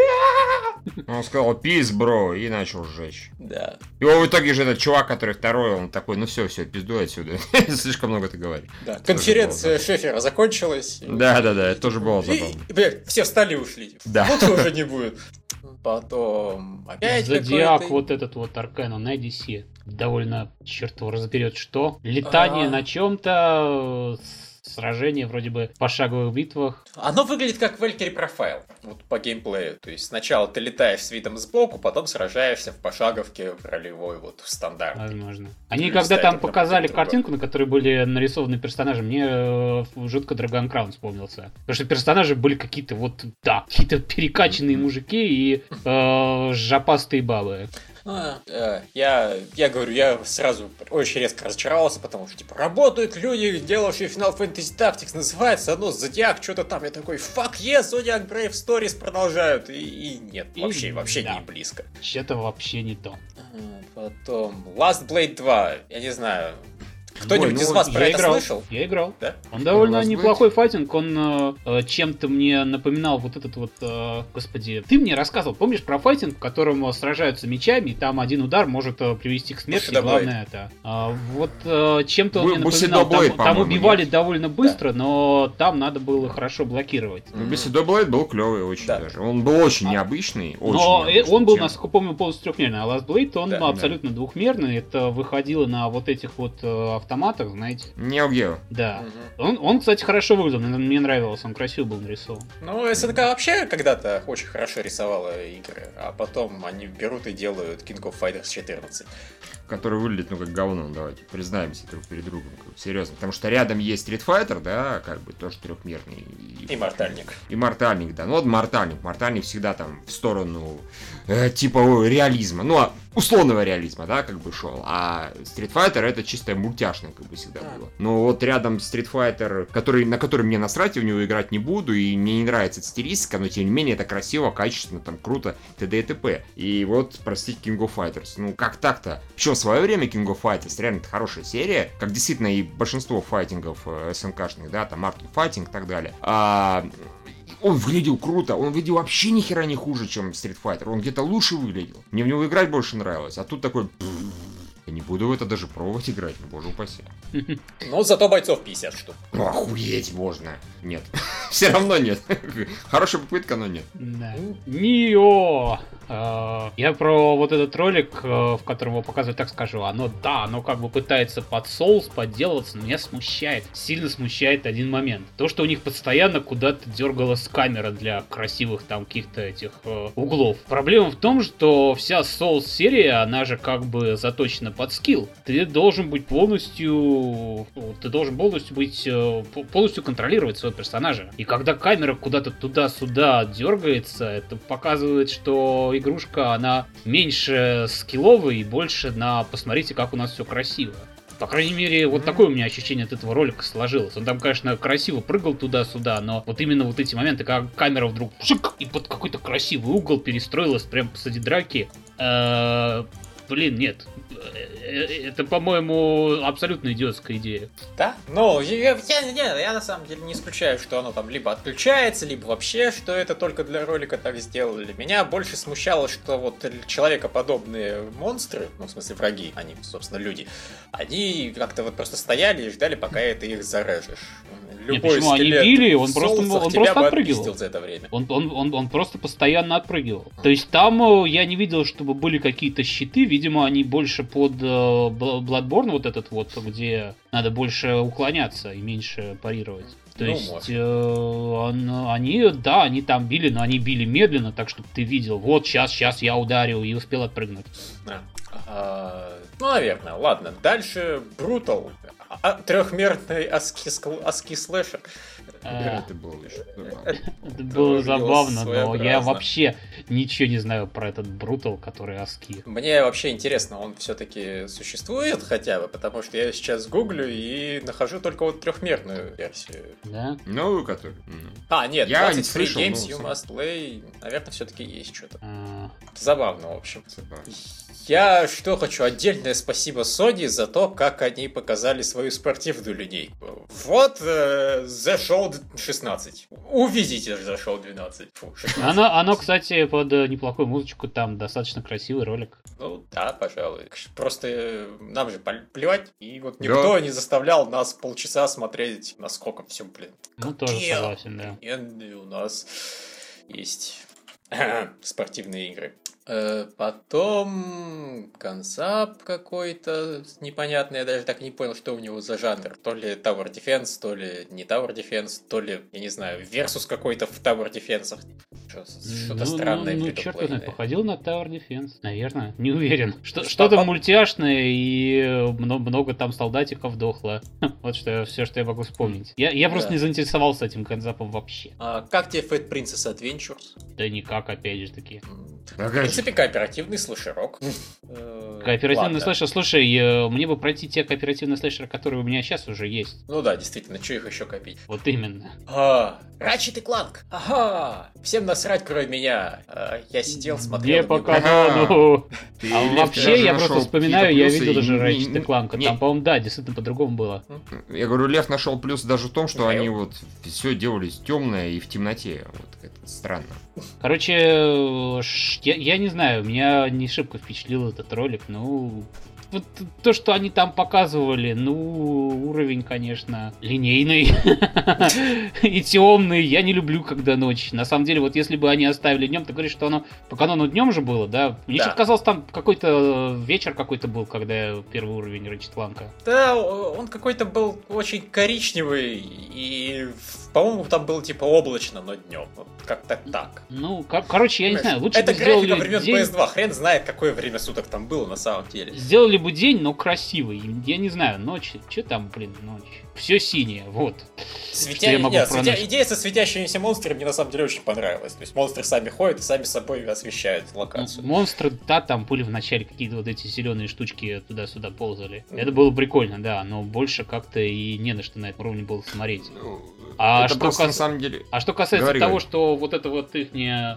Он сказал, пиз, бро, и начал сжечь. Да. И в итоге же этот чувак, который второй, он такой, ну все, все, пизду отсюда. Слишком много ты говоришь. Да. Конференция Шефера закончилась. Да, да, да, это тоже было забавно. Блядь, все встали и ушли. Да. Вот уже не будет. Потом опять Зодиак, вот этот вот Аркана на DC. Довольно, черт его разберет, что. Летание на чем-то сражения вроде бы в пошаговых битвах. Оно выглядит как Valkyrie Profile, вот по геймплею. То есть сначала ты летаешь с видом сбоку, потом сражаешься в пошаговке в ролевой, вот в стандарт. Возможно. Они когда там показали картинку, на которой были нарисованы персонажи, мне э, жутко Dragon Crown вспомнился. Потому что персонажи были какие-то вот, да, какие-то перекачанные мужики и э, жопастые бабы. А, э, я, я говорю, я сразу очень резко разочаровался, потому что, типа, работают люди, делавшие Final Fantasy Tactics, называется оно Зодиак, что-то там. Я такой, fuck yes, Zodiac Brave Stories продолжают. И, и нет, и, вообще, вообще да. не близко. Что-то вообще не то. Потом, Last Blade 2, я не знаю, кто-нибудь ну, из вас про это играл. слышал? Я играл. Да? Он довольно неплохой быть? файтинг, он э, э, чем-то мне напоминал вот этот вот, э, господи, ты мне рассказывал, помнишь про файтинг, в котором сражаются мечами, и там один удар может э, привести к смерти, Бусидо главное это. Э, вот э, чем-то он Бу- мне напоминал, Блейд, там, там убивали есть. довольно быстро, да. но там надо было хорошо блокировать. Ну, Бусидо Блейд был клевый очень да. даже, он был очень а, необычный, очень Но необычный, он был, чем... насколько помню, полностью трехмерный, а Last Blade он да, абсолютно да. двухмерный, это выходило на вот этих вот э, автоматах, знаете. Neo Geo. Да. Угу. Он, он, кстати, хорошо выглядел, мне нравилось, он красиво был нарисован. Ну, СНК вообще когда-то очень хорошо рисовала игры, а потом они берут и делают King of Fighters 14 который выглядит, ну, как говно, давайте признаемся друг перед другом, серьезно. Потому что рядом есть Street Fighter, да, как бы тоже трехмерный. И, и Мортальник. И Мортальник, да. Ну, вот Мортальник. Мортальник всегда там в сторону э, типа реализма. Ну, а условного реализма, да, как бы шел. А Street Fighter это чисто мультяшно, как бы всегда было. Но вот рядом Street Fighter, который, на который мне насрать, я в него играть не буду, и мне не нравится эта стилистика, но тем не менее это красиво, качественно, там круто, т.д. и т.п. И вот, простите, King of Fighters. Ну, как так-то? Причем в свое время King of Fighters реально это хорошая серия, как действительно и большинство файтингов э, СНКшных, да, там Art Fighting и так далее. А, он выглядел круто, он выглядел вообще ни хера не хуже, чем Street Fighter, он где-то лучше выглядел. Мне в него играть больше нравилось, а тут такой... Я не буду в это даже пробовать играть, ну боже упаси. Ну, зато бойцов 50 штук. Ну охуеть можно. Нет. Все равно нет. Хорошая попытка, но нет. Да. Нио! Э, Я про вот этот ролик, э, в котором его показывают, так скажу, оно, да, оно как бы пытается под соус подделываться, но меня смущает, сильно смущает один момент. То, что у них постоянно куда-то дергалась камера для красивых там каких-то этих э, углов. Проблема в том, что вся соус-серия, она же как бы заточена под скилл. Ты должен быть полностью... Ты должен полностью быть... э, по- полностью контролировать своего персонажа. И когда камера куда-то туда-сюда дергается, это показывает, что игрушка, она меньше скилловая и больше на «посмотрите, как у нас все красиво». По крайней мере, вот такое у меня ощущение от этого ролика сложилось. Он там, конечно, красиво прыгал туда-сюда, но вот именно вот эти моменты, когда камера вдруг шик, и под какой-то красивый угол перестроилась прямо посреди драки. Блин, нет. Э, э, Это, по-моему, абсолютно идиотская идея. Да? Ну, я, я, я- я на самом деле не исключаю, что оно там либо отключается, либо вообще, что это только для ролика так сделали. Меня больше смущало, что вот человекоподобные монстры, ну, в смысле враги, они, собственно, люди, они как-то вот просто стояли и ждали, пока ты их зарежешь. Любой почему? Они били, он просто- он просто отпрыгивал. за это время. Он, он, он, он просто постоянно отпрыгивал. То есть там э, я не видел, чтобы были какие-то щиты. Видимо, они больше под э, Bloodborne, вот этот вот, где надо больше уклоняться и меньше парировать. То Ну, есть э, он- они, да, они там били, но они били медленно, так чтобы ты видел, вот сейчас, сейчас я ударил и успел отпрыгнуть. Да. А, ну, наверное. Ладно. Дальше Брутал. Трехмерный аски, скл- аски слэшер. Э, Это было. Это было забавно, но я вообще ничего не знаю про этот Брутал, который аски. Мне вообще интересно, он все-таки существует хотя бы, потому что я сейчас гуглю и нахожу только вот трехмерную версию. Да? Новую, которую. Мгм. А, нет, Я 20 не free слышал, games you must play. Наверное, все-таки есть что-то. А, Забавно, в общем. Забавно. Я что хочу, отдельное спасибо Sony за то, как они показали свою спортивную линейку. Вот э, The Show 16. Увидите The Show 12. Фу, 16. Оно, оно, кстати, под э, неплохую музычку, там достаточно красивый ролик. Ну да, пожалуй. Просто э, нам же плевать, и вот никто не заставлял нас полчаса смотреть, насколько все, блин, Ну, тоже согласен, да. охуенные у нас есть спортивные игры. Э, Потом концап какой-то непонятный, я даже так и не понял, что у него за жанр. То ли Tower Defense, то ли не Tower Defense, то ли, я не знаю, Versus какой-то в Tower Defense. Что- Что-то Ну, странное, ну, ну, черт фри-то-плейное. походил на Tower Defense, наверное, не уверен. Что, Что, что-то по- мультяшное и э, мно- много там солдатиков дохло. Вот что все, что я могу вспомнить. Я, я просто Да. не заинтересовался этим концапом вообще. А как тебе Fat Princess Adventures? Да никак, опять же таки. В принципе, кооперативный слэшерок. Э, Кооперативный ладно. слэшер, слушай, э, мне бы пройти те кооперативные слэшеры, которые у меня сейчас уже есть. Ну да, действительно, что их еще копить? Вот именно. А, Ratchet и Кланк. Ага, всем насрать, кроме меня. А, я сидел, смотрел. Не по канону. А вообще, я просто вспоминаю, я видел даже Ratchet и не- Там, по-моему, да, действительно по-другому было. Я говорю, Лев нашел плюс даже в том, что они вот все делались темное и в темноте. Вот это странно. Короче, э, я, я не знаю, меня не шибко впечатлил этот ролик. Ну, вот то, что они там показывали, ну, уровень, конечно, линейный и темный. Я не люблю, когда ночь. На самом деле, вот если бы они оставили днем, ты говоришь, что оно по канону днем же было, да? Мне Да. что-то казалось, там какой-то вечер какой-то был, когда первый уровень Рэчет Ланка. Да, он какой-то был очень коричневый, и, по-моему, там было типа облачно, но днем. Вот как-то так. Ну, кор- короче, я не знаю, лучше Это бы сделали графика времен день... PS2, хрен знает, какое время суток там было на самом деле. Сделали бы день, но красивый. Я не знаю, ночь. Что там, блин, ночь? Все синее, вот. Светя... я могу Нет, светя-. Идея со светящимися монстрами мне на самом деле очень понравилась. То есть монстры сами ходят и сами собой освещают локацию. Монстры, да, там были в начале какие-то вот эти зеленые штучки туда-сюда ползали. Это было прикольно, да, но больше как-то и не на что на этом уровне было смотреть. Ну, А это что просто кас- на самом деле... А что касается Говори, того, говори. что вот это вот их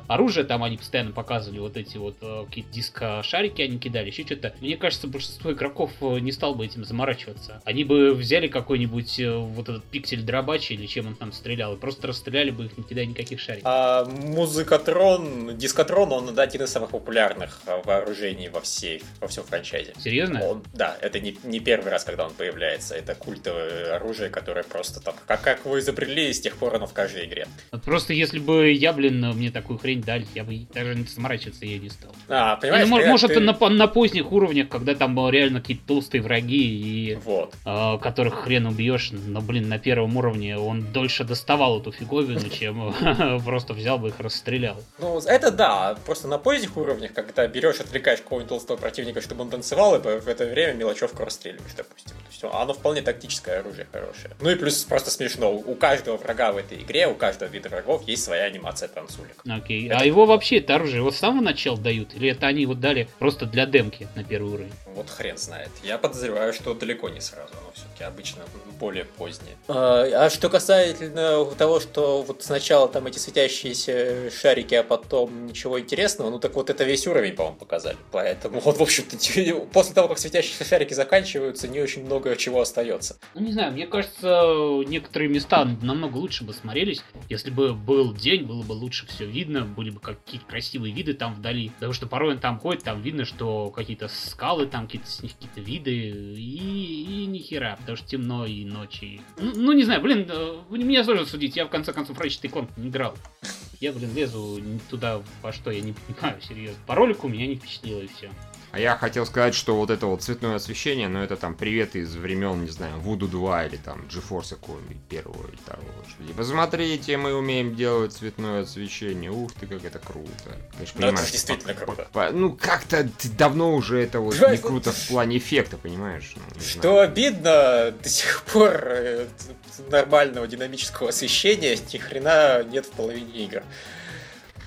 оружие, там они постоянно показывали вот эти вот э, какие-то диско-шарики они кидали, еще что-то. Мне кажется, большинство игроков э, не стал бы этим заморачиваться. Они бы взяли какой-нибудь э, вот этот пиксель дробач или чем он там стрелял, и просто расстреляли бы их, не кидая никаких шариков. А музыкотрон, дискотрон, он один из самых популярных а, вооружений во всей, во всем франчайзе. Серьезно? Он, да, это не, не первый раз, когда он появляется. Это культовое оружие, которое просто там, как, как вы изобрели, с тех пор оно в каждой игре. Вот Просто если бы я, блин, мне такую хрень дали, я бы даже не заморачиваться я не стал. А, Ну, понимаешь, мо- когда может, ты- на, на поздних уровнях, когда там э, реально какие-то толстые враги и Вот. э, которых хрен убьешь, но, блин, на первом уровне он дольше доставал эту фиговину, чем просто взял бы их расстрелял. Ну, это да, просто на поздних уровнях, когда берешь, отвлекаешь какого-нибудь толстого противника, чтобы он танцевал, и в это время мелочевку расстреливаешь, допустим. То есть оно вполне тактическое оружие хорошее. Ну и плюс просто смешно, у каждого врага в этой игре, у каждого вида врагов есть своя анимация танцулек. Окей. Это- А его вообще, это оружие, его с самого начала дают? Или это они вот дали просто для демки на первый уровень? Вот хрен знает. Я подозреваю, что далеко не сразу, оно все-таки обычно более позднее. А, а что касательно того, что вот сначала там эти светящиеся шарики, а потом ничего интересного, ну так вот это весь уровень, по-моему, показали. Поэтому вот, в общем-то, после того, как светящиеся шарики заканчиваются, не очень много чего остается. Ну, не знаю, мне кажется, некоторые места намного лучше бы смотрелись, если бы был день, было бы лучше все видно, были бы какие-то красивые виды там вдали. Потому что порой он там ходит, там видно, что какие-то скалы, там какие-то с них какие-то виды, и, и ни хера, потому что темно и ночи. Ну, ну, не знаю, блин, э, меня сложно судить, я в конце концов Ratchet Clank не играл. Я, блин, лезу туда, во что я не понимаю, серьезно. По ролику меня не впечатлило и все. А я хотел сказать, что вот это вот цветное освещение, ну это там привет из времен, не знаю, Voodoo 2 или там GeForce какого-нибудь первого или второго. Что типа, смотрите, мы умеем делать цветное освещение. Ух ты, как это круто. Конечно, Ну, это понимаешь, ж действительно по- круто. по- ну, как-то давно уже это вот не круто в плане эффекта, понимаешь? Ну, Что знаю. обидно, до сих пор э, нормального динамического освещения ни хрена нет в половине игр.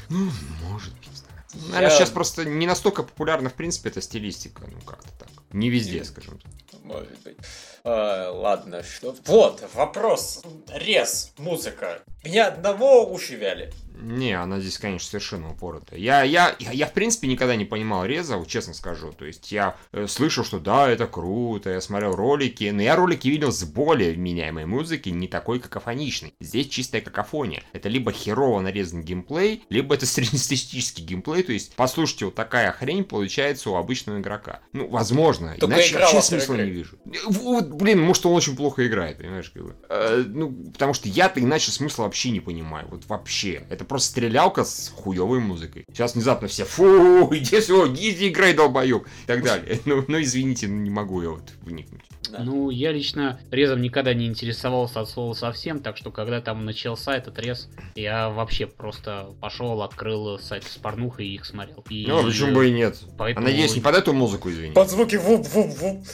Ну, может быть. Наверное, Я- сейчас просто не настолько популярна, в принципе, эта стилистика, ну как-то так. Не везде, скажем так. Может быть. А, ладно, что... Вот, вопрос. Рез, музыка. Меня одного уши вяли. Не, она здесь, конечно, совершенно упоротая. Я, я, я, я, в принципе, никогда не понимал Реза, вот честно скажу. То есть я э, слышал, что да, это круто, я смотрел ролики, но я ролики видел с более вменяемой музыки, не такой какофоничной. Здесь чистая какофония. Это либо херово нарезан геймплей, либо это среднестатистический геймплей, то есть, послушайте, вот такая хрень получается у обычного игрока. Ну, возможно, Только иначе вообще смысла игры. не вижу. Вот, блин, может, он очень плохо играет, понимаешь, как бы. Э, ну, потому что я-то иначе смысла вообще не понимаю, вот вообще. Это просто стрелялка с хуевой музыкой. Сейчас внезапно все, фу, иди сюда, иди играй, долбоеб, и так далее. Ну, ну, извините, ну, не могу я вот вникнуть. Да. Ну, я лично резом никогда не интересовался от слова совсем, так что когда там начался этот рез, я вообще просто пошел, открыл сайт с порнухой и их смотрел. И- Ну, почему бы и нет. А Поэтому- надеюсь, не под эту музыку, извини. Под звуки вуп-вуп-вуп.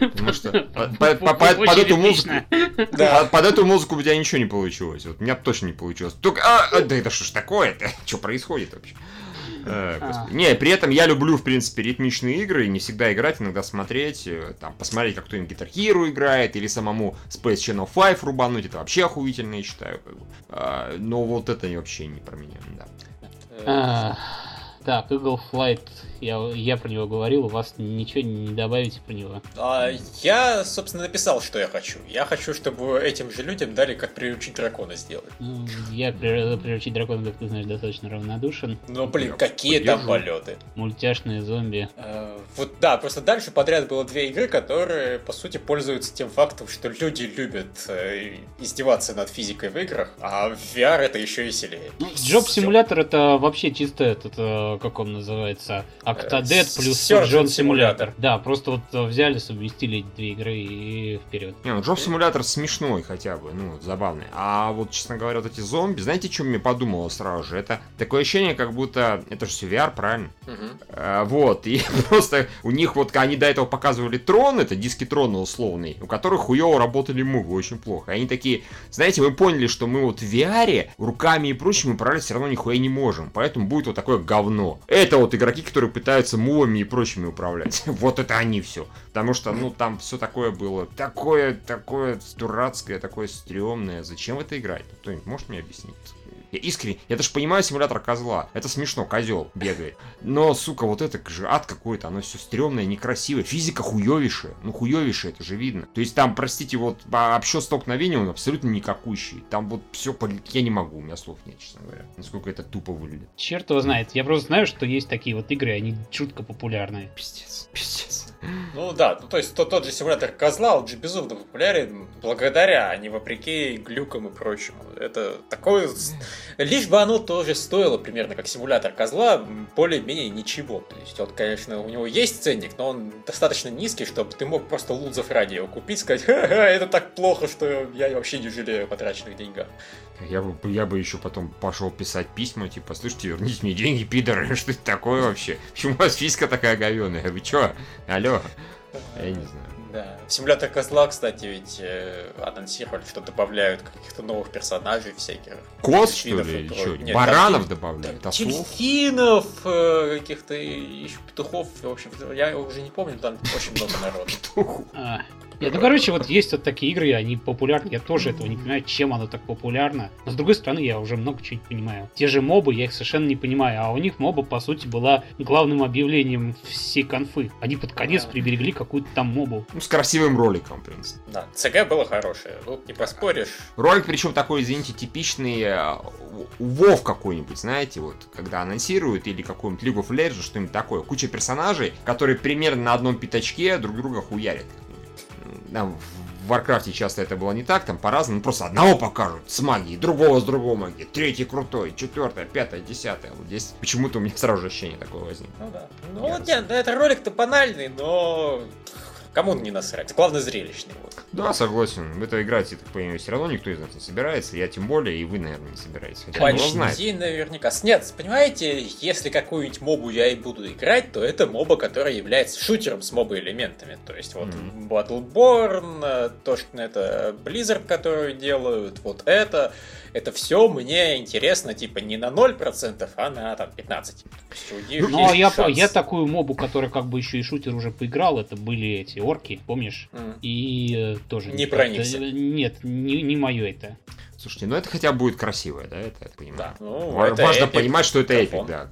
Потому что Под- по- по- по- под эту музыку... Под, эту музыку у тебя ничего не получилось. Вот у меня точно не получилось. Только, а, а, да это что ж такое-то? Что происходит вообще? Э, господи. Не, при этом я люблю, в принципе, ритмичные игры, не всегда играть, иногда смотреть, э, там, посмотреть, как кто-нибудь Guitar Hero играет, или самому Space Channel 5 рубануть, это вообще охуительно, я считаю. А, но вот это вообще не про меня, да. А, Так, Eagle Flight, я, я про него говорил, у вас ничего не добавите про него. А, я, собственно, написал, что я хочу. Я хочу, чтобы этим же людям дали, как приручить дракона сделать. Ну, Я при- приручить дракона, как ты знаешь, достаточно равнодушен. Но, блин, Я какие там полеты. Мультяшные зомби. Э, Вот да, просто дальше подряд было две игры, которые, по сути, пользуются тем фактом, что люди любят э, издеваться над физикой в играх, а в VR это еще веселее. Ну, Simulator это вообще чисто этот, э, как он называется, Octodad плюс Джон. Симулятор. Да, просто вот э, взяли, совместили эти две игры и вперед. Не, ну Джоб Симулятор смешной хотя бы, ну, забавный. А вот, честно говоря, вот эти зомби, знаете, что мне подумало сразу же? Это такое ощущение, как будто... Это же все VR, правильно? Мгм. А, вот, и просто у них вот, они до этого показывали трон, это диски трона условный, у которых хуево работали мувы, очень плохо. И они такие, знаете, мы поняли, что мы вот в VR руками и прочим управлять все равно нихуя не можем, поэтому будет вот такое говно. Это вот игроки, которые пытаются мувами и прочими управлять. Вот это они все. Потому что, ну, там все такое было, такое, такое дурацкое, такое стрёмное. Зачем это играть? Кто-нибудь может мне объяснить? Я искренне, я даже понимаю симулятор козла. Это смешно, козел бегает. Но, сука, вот это же ад какой-то, оно все стрёмное, некрасивое. Физика хуёвейшая. Ну, хуёвейшая, это же видно. То есть там, простите, вот а, общо столкновения он абсолютно никакущий. Там вот все, я не могу, у меня слов нет, честно говоря. Насколько это тупо выглядит. Черт его знает. Я просто знаю, что есть такие вот игры, они жутко популярные. Пиздец, пиздец. Ну да, ну то есть тот, тот же симулятор козла, он же безумно популярен благодаря, а не вопреки глюкам и прочему. Это такое... Лишь бы оно тоже стоило примерно как симулятор козла, более-менее ничего. То есть он, конечно, у него есть ценник, но он достаточно низкий, чтобы ты мог просто лузов ради его купить, сказать, ха-ха, это так плохо, что я вообще не жалею о потраченных деньгах. Я бы, я бы еще потом пошел писать письма, типа, слушайте, верните мне деньги, пидоры, что это такое вообще? Почему у вас фиска такая говеная? Вы чё? Алло? Я не знаю. Да. В симулятор козла, кстати, ведь э, анонсировали, что добавляют каких-то новых персонажей всяких. Кос, что ли, чё? Нет, Баранов там добавляют, Там ослов? Дельфинов, э, каких-то еще петухов, в общем, я уже не помню, там очень много народу. Нет, ну короче, вот есть вот такие игры, они популярны. Я тоже этого не понимаю, чем оно так популярно. Но с другой стороны, я уже много чего не понимаю. Те же мобы, я их совершенно не понимаю. А у них моба, по сути, была главным объявлением всей конфы. Они под конец Да. приберегли какую-то там мобу. Ну, с красивым роликом, в принципе. Да, ЦГ было хорошее, тут не поспоришь. Ролик, причем такой, извините, типичный э, Вов какой-нибудь, знаете, вот, когда анонсируют, или какой-нибудь League of Legends, что-нибудь такое. Куча персонажей, которые примерно на одном пятачке друг друга хуярят. Там в Варкрафте часто это было не так, там по-разному, просто одного покажут с магией, другого с другой магией, третий крутой, четвертое, пятое, десятое. Вот здесь почему-то у меня сразу же ощущение такое возникло. Ну да. Ну вот нет, да, это ролик-то банальный, но кому не насрать. Главное зрелищный. Да, согласен. В это играть, я так понимаю, все равно никто из нас не собирается. Я тем более, и вы, наверное, не собираетесь. Хотя Почти знает. наверняка. Нет, понимаете, если какую-нибудь мобу я и буду играть, то это моба, которая является шутером с моба-элементами. То есть вот Мгм. Battleborn, э, то, что это Blizzard, которую делают, вот это, это все мне интересно, типа, не на 0%, а на там 15%. То есть у них Ну, а есть я, шанс. я такую мобу, которая как бы еще и шутер уже поиграл, это были эти орки, помнишь? М. И э, тоже... Не проникся. Нет, не, не мое это. Слушайте, ну это хотя бы будет красивое, да, это я понимаю. Да, ну, Ва- это Важно эпик, понимать, что это эпик, да.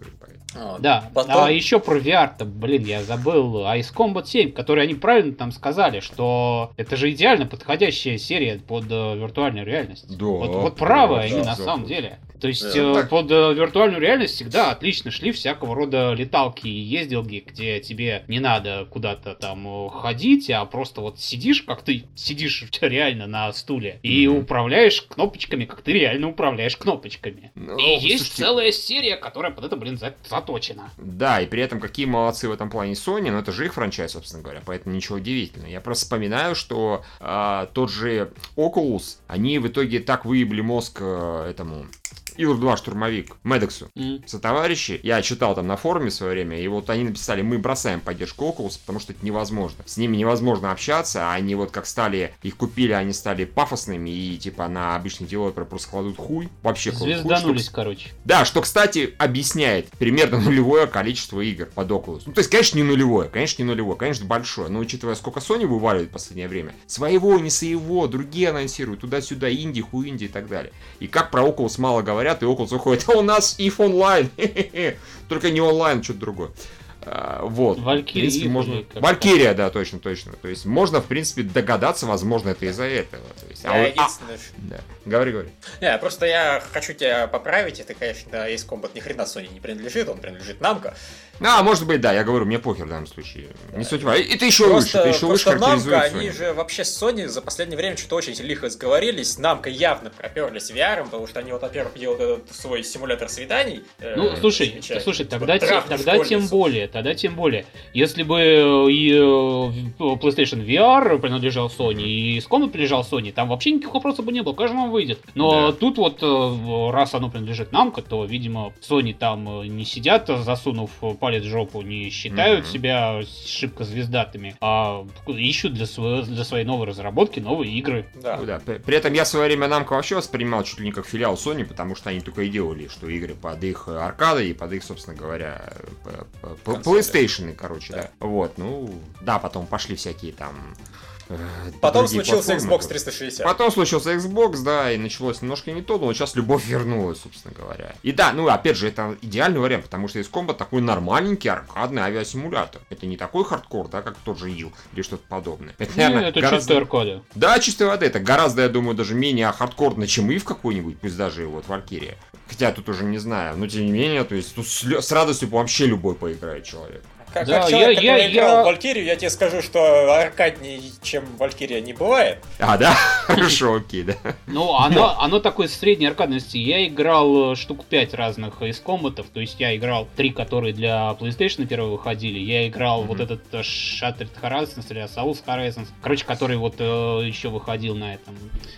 Вот. Да, Потом- а еще про VR-то, блин, я забыл Ice Combat 7, который они правильно там сказали, что это же идеально подходящая серия под э, виртуальную реальность. Да, вот, вот правы да, они да, на да. самом деле. То есть Да, э, так- под э, виртуальную реальность всегда отлично шли всякого рода леталки и ездилки, где тебе не надо куда-то там ходить, а просто вот сидишь, как ты сидишь реально на стуле, и Мгм. управляешь кнопочками, как ты реально управляешь кнопочками. Ну, и есть слушайте, целая серия, которая под это, блин, за- заточена. Да, и при этом какие молодцы в этом плане Sony, но это же их франчайз, собственно говоря, поэтому ничего удивительного. Я просто вспоминаю, что а, тот же Oculus, они в итоге так выебли мозг э, этому Ил 2 штурмовик Медексу. М. Сотоварищи, я читал там на форуме в свое время, и вот они написали, мы бросаем поддержку Oculus, потому что это невозможно. С ними невозможно общаться, а они вот как стали, их купили, они стали пафосными, и типа на обычный девелопер просто кладут хуй, вообще кладут хуй, что, короче. да, что, кстати, объясняет примерно нулевое количество игр под Oculus. Ну, то есть, конечно, не нулевое, конечно, не нулевое, конечно, большое, но учитывая, сколько Sony вываливает в последнее время, своего, не своего, другие анонсируют, туда-сюда, инди, хуинди и так далее. И как про Oculus мало говорят, и Oculus выходит, а у нас if онлайн, только не онлайн, что-то другое. А, вот. Valkyrie В принципе, или можно... Валькирия, да, точно, точно. То есть можно, в принципе, догадаться, возможно, это из-за этого. То есть, а а, да. Говори, говори. Не, просто я хочу тебя поправить. Это, конечно, Ace Combat ни хрена Sony не принадлежит, он принадлежит Namco. А, может быть, да, я говорю, мне похер в данном случае. Не суть важно. И ты еще Просто, выше, ты еще выше характеризуешь они Sony. же вообще с Sony за последнее время что-то очень лихо сговорились. Намка явно проперлись VR, потому что они вот, во-первых, делают этот свой симулятор свиданий. э, Ну, слушай, замечательный. слушай, Типа тогда, те- тогда тем более, тогда тем более. Если бы э, и э, PlayStation VR принадлежал Sony, и Scom принадлежал Sony, там вообще никаких вопросов бы не было, каждому выйдет. Но Да. тут вот, э, раз оно принадлежит Намко, то, видимо, Sony там э, не сидят, засунув палец в жопу, не считают Мгм. себя шибко звездатыми, а ищут для, своего, для своей новой разработки новые игры. Да. Ну да, при этом я в свое время Намко вообще воспринимал чуть ли не как филиал Sony, потому что они только и делали, что игры под их э, аркады и под их, собственно говоря. PlayStation, короче, Да. да. Вот, ну, да, потом пошли всякие там... э, Потом случился платформы. Xbox 360. Потом случился Xbox, да, и началось немножко не то, но вот сейчас любовь вернулась, собственно говоря. И да, ну опять же, это идеальный вариант, потому что из комбо такой нормальненький аркадный авиасимулятор. Это не такой хардкор, да, как тот же Ил или что-то подобное. Это, Не, наверное, это гораздо- чистая аркада. Да, чистой воды. Это гораздо, я думаю, даже менее хардкорно, чем и в какой-нибудь, пусть даже вот Валькирия. Хотя тут уже не знаю, но тем не менее, то есть тут с, с радостью вообще любой поиграет человек. Как, Да, как человек, я- который я- играл я- в Валькирию, я тебе скажу, что аркадней, чем Валькирия, не бывает. А, да? Хорошо, окей, да. Ну, оно, оно такой средней аркадности. Я играл э, штук 5 разных из комбатов. То есть я играл три, которые для PlayStation первые выходили. Я играл Мгм. вот этот э, Shattered Horizons или Souls Horizons. Короче, который вот э, еще выходил на этом,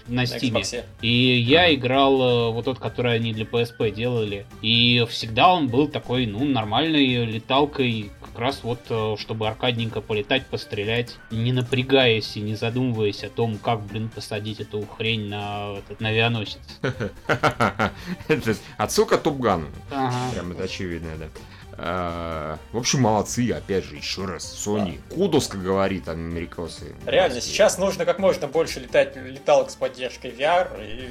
на Steam. Xbox. И я играл э, вот тот, который они для PSP делали. И всегда он был такой, ну, нормальной леталкой, как раз вот, э, чтобы аркадненько полетать, пострелять, не напрягаясь и не задумываясь о том, как, блин, посадить эту хрень на, этот, на авианосец. Отсылка Топгану. Прям это очевидно, да. А, В общем, молодцы, опять же, еще раз, Sony. Кудос, как говорит америкосы. Реально, сейчас нужно как можно больше летать леталок с поддержкой VR, и.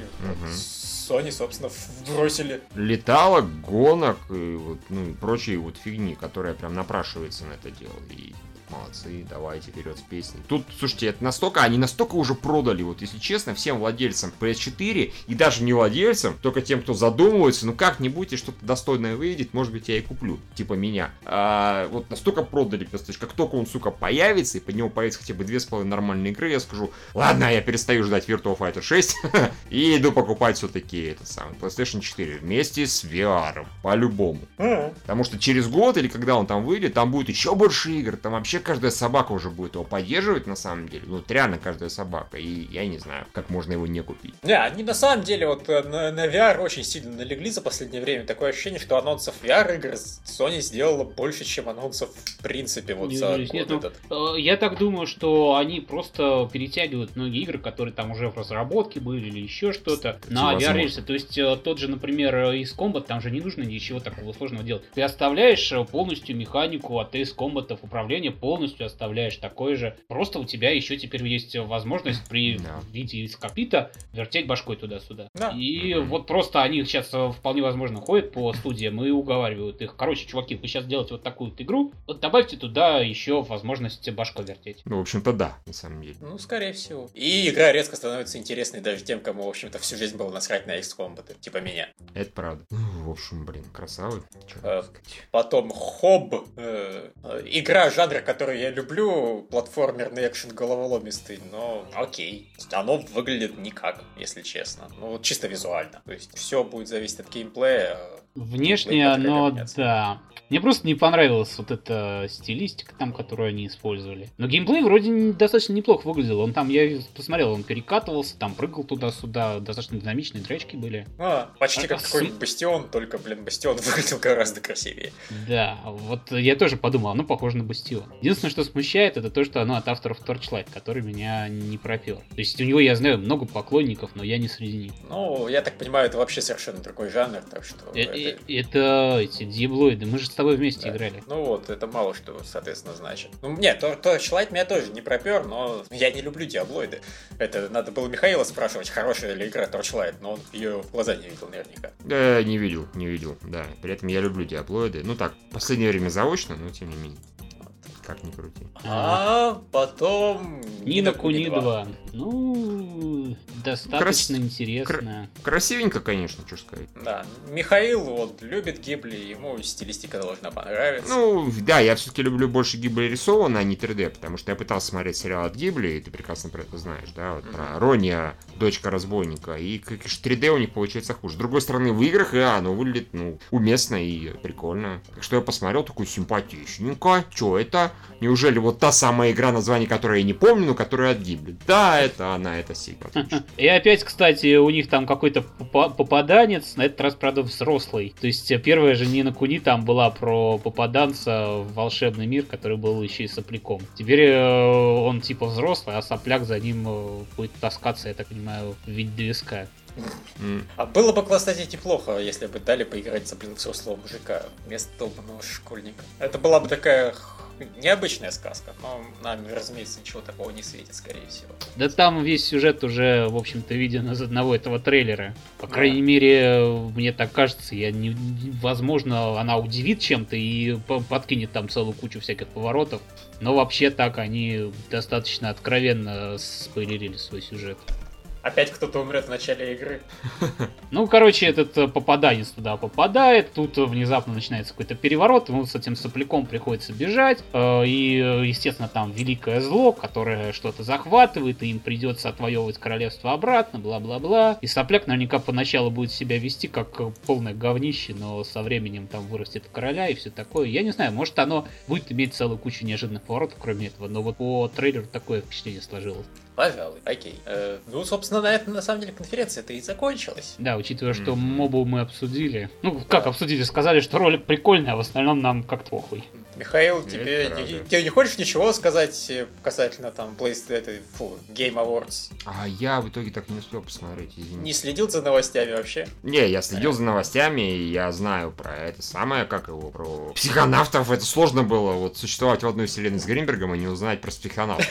Sony, собственно, вбросили. леталок, гонок и вот, ну, и прочей вот фигни, которая прям напрашивается на это дело. И молодцы, давайте вперед с песней. Тут, слушайте, это настолько, они настолько уже продали, вот если честно, всем владельцам PS4 и даже не владельцам, только тем, кто задумывается, ну как-нибудь и что-то достойное выйдет, может быть, я и куплю, типа меня. А, вот настолько продали PS4, как только он, сука, появится, и под него появится хотя бы две с половиной нормальные игры, я скажу, ладно, я перестаю ждать Virtua Fighter 6 и иду покупать все-таки этот самый PlayStation 4 вместе с VR, по-любому. Потому что через год или когда он там выйдет, там будет еще больше игр, там вообще каждая собака уже будет его поддерживать на самом деле. Ну, вот реально каждая собака. И я не знаю, как можно его не купить. Не, они на самом деле вот э, на, на VR очень сильно налегли за последнее время. Такое ощущение, что анонсов VR игр Sony сделала больше, чем анонсов в принципе вот Не за удивлюсь, год нет, ну, этот. Э, Я так думаю, что они просто перетягивают многие игры, которые там уже в разработке были или еще что-то, на. VR-рельсы. То есть э, тот же, например, из Combat, там же не нужно ничего такого сложного делать. Ты оставляешь полностью механику от из Combat управления, полностью оставляешь такое же. Просто у тебя еще теперь есть возможность при Да. виде из копита вертеть башкой туда-сюда. Да. И Мгм. вот просто они сейчас э, вполне возможно ходят по студиям и уговаривают их. Короче, чуваки, вы сейчас делаете вот такую вот игру, вот добавьте туда еще возможность башкой вертеть. Ну, в общем-то, да, на самом деле. Ну, скорее всего. И игра резко становится интересной даже тем, кому, в общем-то, всю жизнь было насрать на XCOM, типа меня. Это правда. Ну, в общем, блин, красавы. Э. Потом Хоб, э, э, игра жанра, которую я люблю, платформерный экшен головоломистый, но окей. Оно выглядит никак, если честно. Ну, чисто визуально. То есть все будет зависеть от геймплея. Внешне Геймплей оно, да. Мне просто не понравилась вот эта стилистика там, которую они использовали. Но геймплей вроде достаточно неплохо выглядел. Он там, я посмотрел, он перекатывался, там прыгал туда-сюда, достаточно динамичные драчки были. А, почти А, как а, какой-нибудь Бастион, только, блин, Бастион выглядел гораздо красивее. Да, вот я тоже подумал, оно похоже на Бастион. Единственное, что смущает, это то, что оно от авторов Torchlight, который меня не пропер. То есть у него, я знаю, много поклонников, но я не среди них. Ну, я так понимаю, это вообще совершенно другой жанр, так что... Э, это- э, Это эти диаблоиды, мы же с тобой вместе Да. играли. Ну вот, это мало что, соответственно, значит. Ну, нет, то, Torchlight меня тоже не пропер, но я не люблю диаблоиды. Это надо было Михаила спрашивать, хорошая ли игра Torchlight, но он ее в глаза не видел наверняка. Э, не видел, не видел, да. При этом я люблю диаблоиды. Ну так, в последнее время заочно, но тем не менее. Как ни крути. А потом... Нина Куни 2. Ну, достаточно интересно. Красивенько, конечно, что сказать. Да, Михаил вот любит Гибли, ему стилистика должна понравиться. Ну, да, я все-таки люблю больше Гибли рисованно, а не 3D, потому что я пытался смотреть сериал от Гибли, и ты прекрасно про это знаешь, да, вот про Рония, дочка разбойника, и как 3D у них получается хуже. С другой стороны, в играх, да, оно выглядит, ну, уместно и прикольно. Так что я посмотрел, такой симпатичненько, что это? Неужели вот та самая игра, название которой я не помню, но которая от Гибли? Да, это она, это Сига. И опять, кстати, у них там какой-то попаданец, на этот раз, правда, взрослый. То есть э, первая же Нина Куни там была про попаданца в волшебный мир, который был еще и сопляком. Теперь э, он типа взрослый, а сопляк за ним э, будет таскаться, я так понимаю, в виде двиска. А было бы, кстати, неплохо, если бы дали поиграть за блин взрослого мужика вместо долбанного школьника. Это была бы такая необычная сказка, но нам, разумеется, ничего такого не светит, скорее всего. Да там весь сюжет уже, в общем-то, виден из одного этого трейлера. По крайней мере, мне так кажется, я не, возможно, она удивит чем-то и подкинет там целую кучу всяких поворотов. Но вообще так они достаточно откровенно спойлерили свой сюжет. Опять кто-то умрет в начале игры. Ну, короче, этот э, попаданец туда попадает, тут внезапно начинается какой-то переворот, ему с этим сопляком приходится бежать, э, и, естественно, там великое зло, которое что-то захватывает, и им придется отвоевывать королевство обратно, бла-бла-бла. И сопляк наверняка поначалу будет себя вести как полное говнище, но со временем там вырастет короля и все такое. Я не знаю, может оно будет иметь целую кучу неожиданных поворотов, кроме этого, но вот по трейлеру такое впечатление сложилось. Пожалуй, окей. Э, ну, собственно, на этом, на самом деле, конференция-то и закончилась. Да, учитывая, что mm-hmm. мобу мы обсудили. Ну, как да. обсудили? Сказали, что ролик прикольный, а в остальном нам как-то похуй. Михаил, тебе, не, тебе не хочешь ничего сказать э, касательно там PlayStation, фу, Game Awards? А я в итоге так не успел посмотреть, извините. Не следил за новостями вообще? Не, я следил за новостями, и я знаю про это самое, как его, про психонавтов. Это сложно было вот существовать в одной вселенной с Гринбергом и не узнать про психонавтов.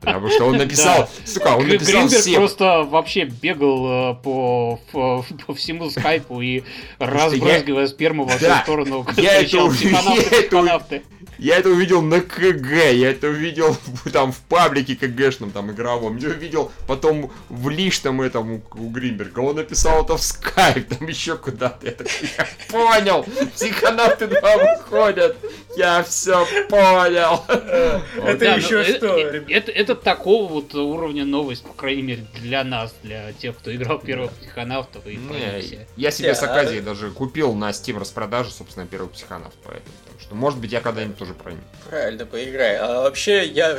Потому что он написал, сука, он написал всем. просто вообще бегал э, по, всему скайпу и разбрызгивая сперму во всю сторону, я это это, я это увидел на КГ, я это увидел там в паблике КГшном, там игровом, я увидел потом в личном этом у, у Гринберга, он написал это в скайп, там еще куда-то, я, так, я понял, психонавты 2 выходят, я все понял. Это еще ну, что? Э, это, такого вот уровня новость, по крайней мере, для нас, для тех, кто играл первых психонавтов и Я себе с Аказией даже купил на Steam распродаже, собственно, первых психонавтов, поэтому. Что, может быть, я когда-нибудь тоже про них. Правильно, поиграй. А вообще, я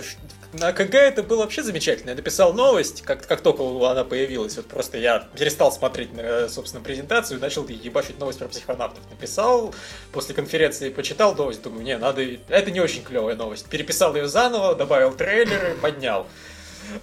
на КГ это было вообще замечательно. Я написал новость, как, как только она появилась. Вот просто я перестал смотреть, собственно, презентацию начал ебашить новость про психонавтов. Написал, после конференции почитал новость, думаю, не, надо... Это не очень клевая новость. Переписал ее заново, добавил трейлеры, поднял.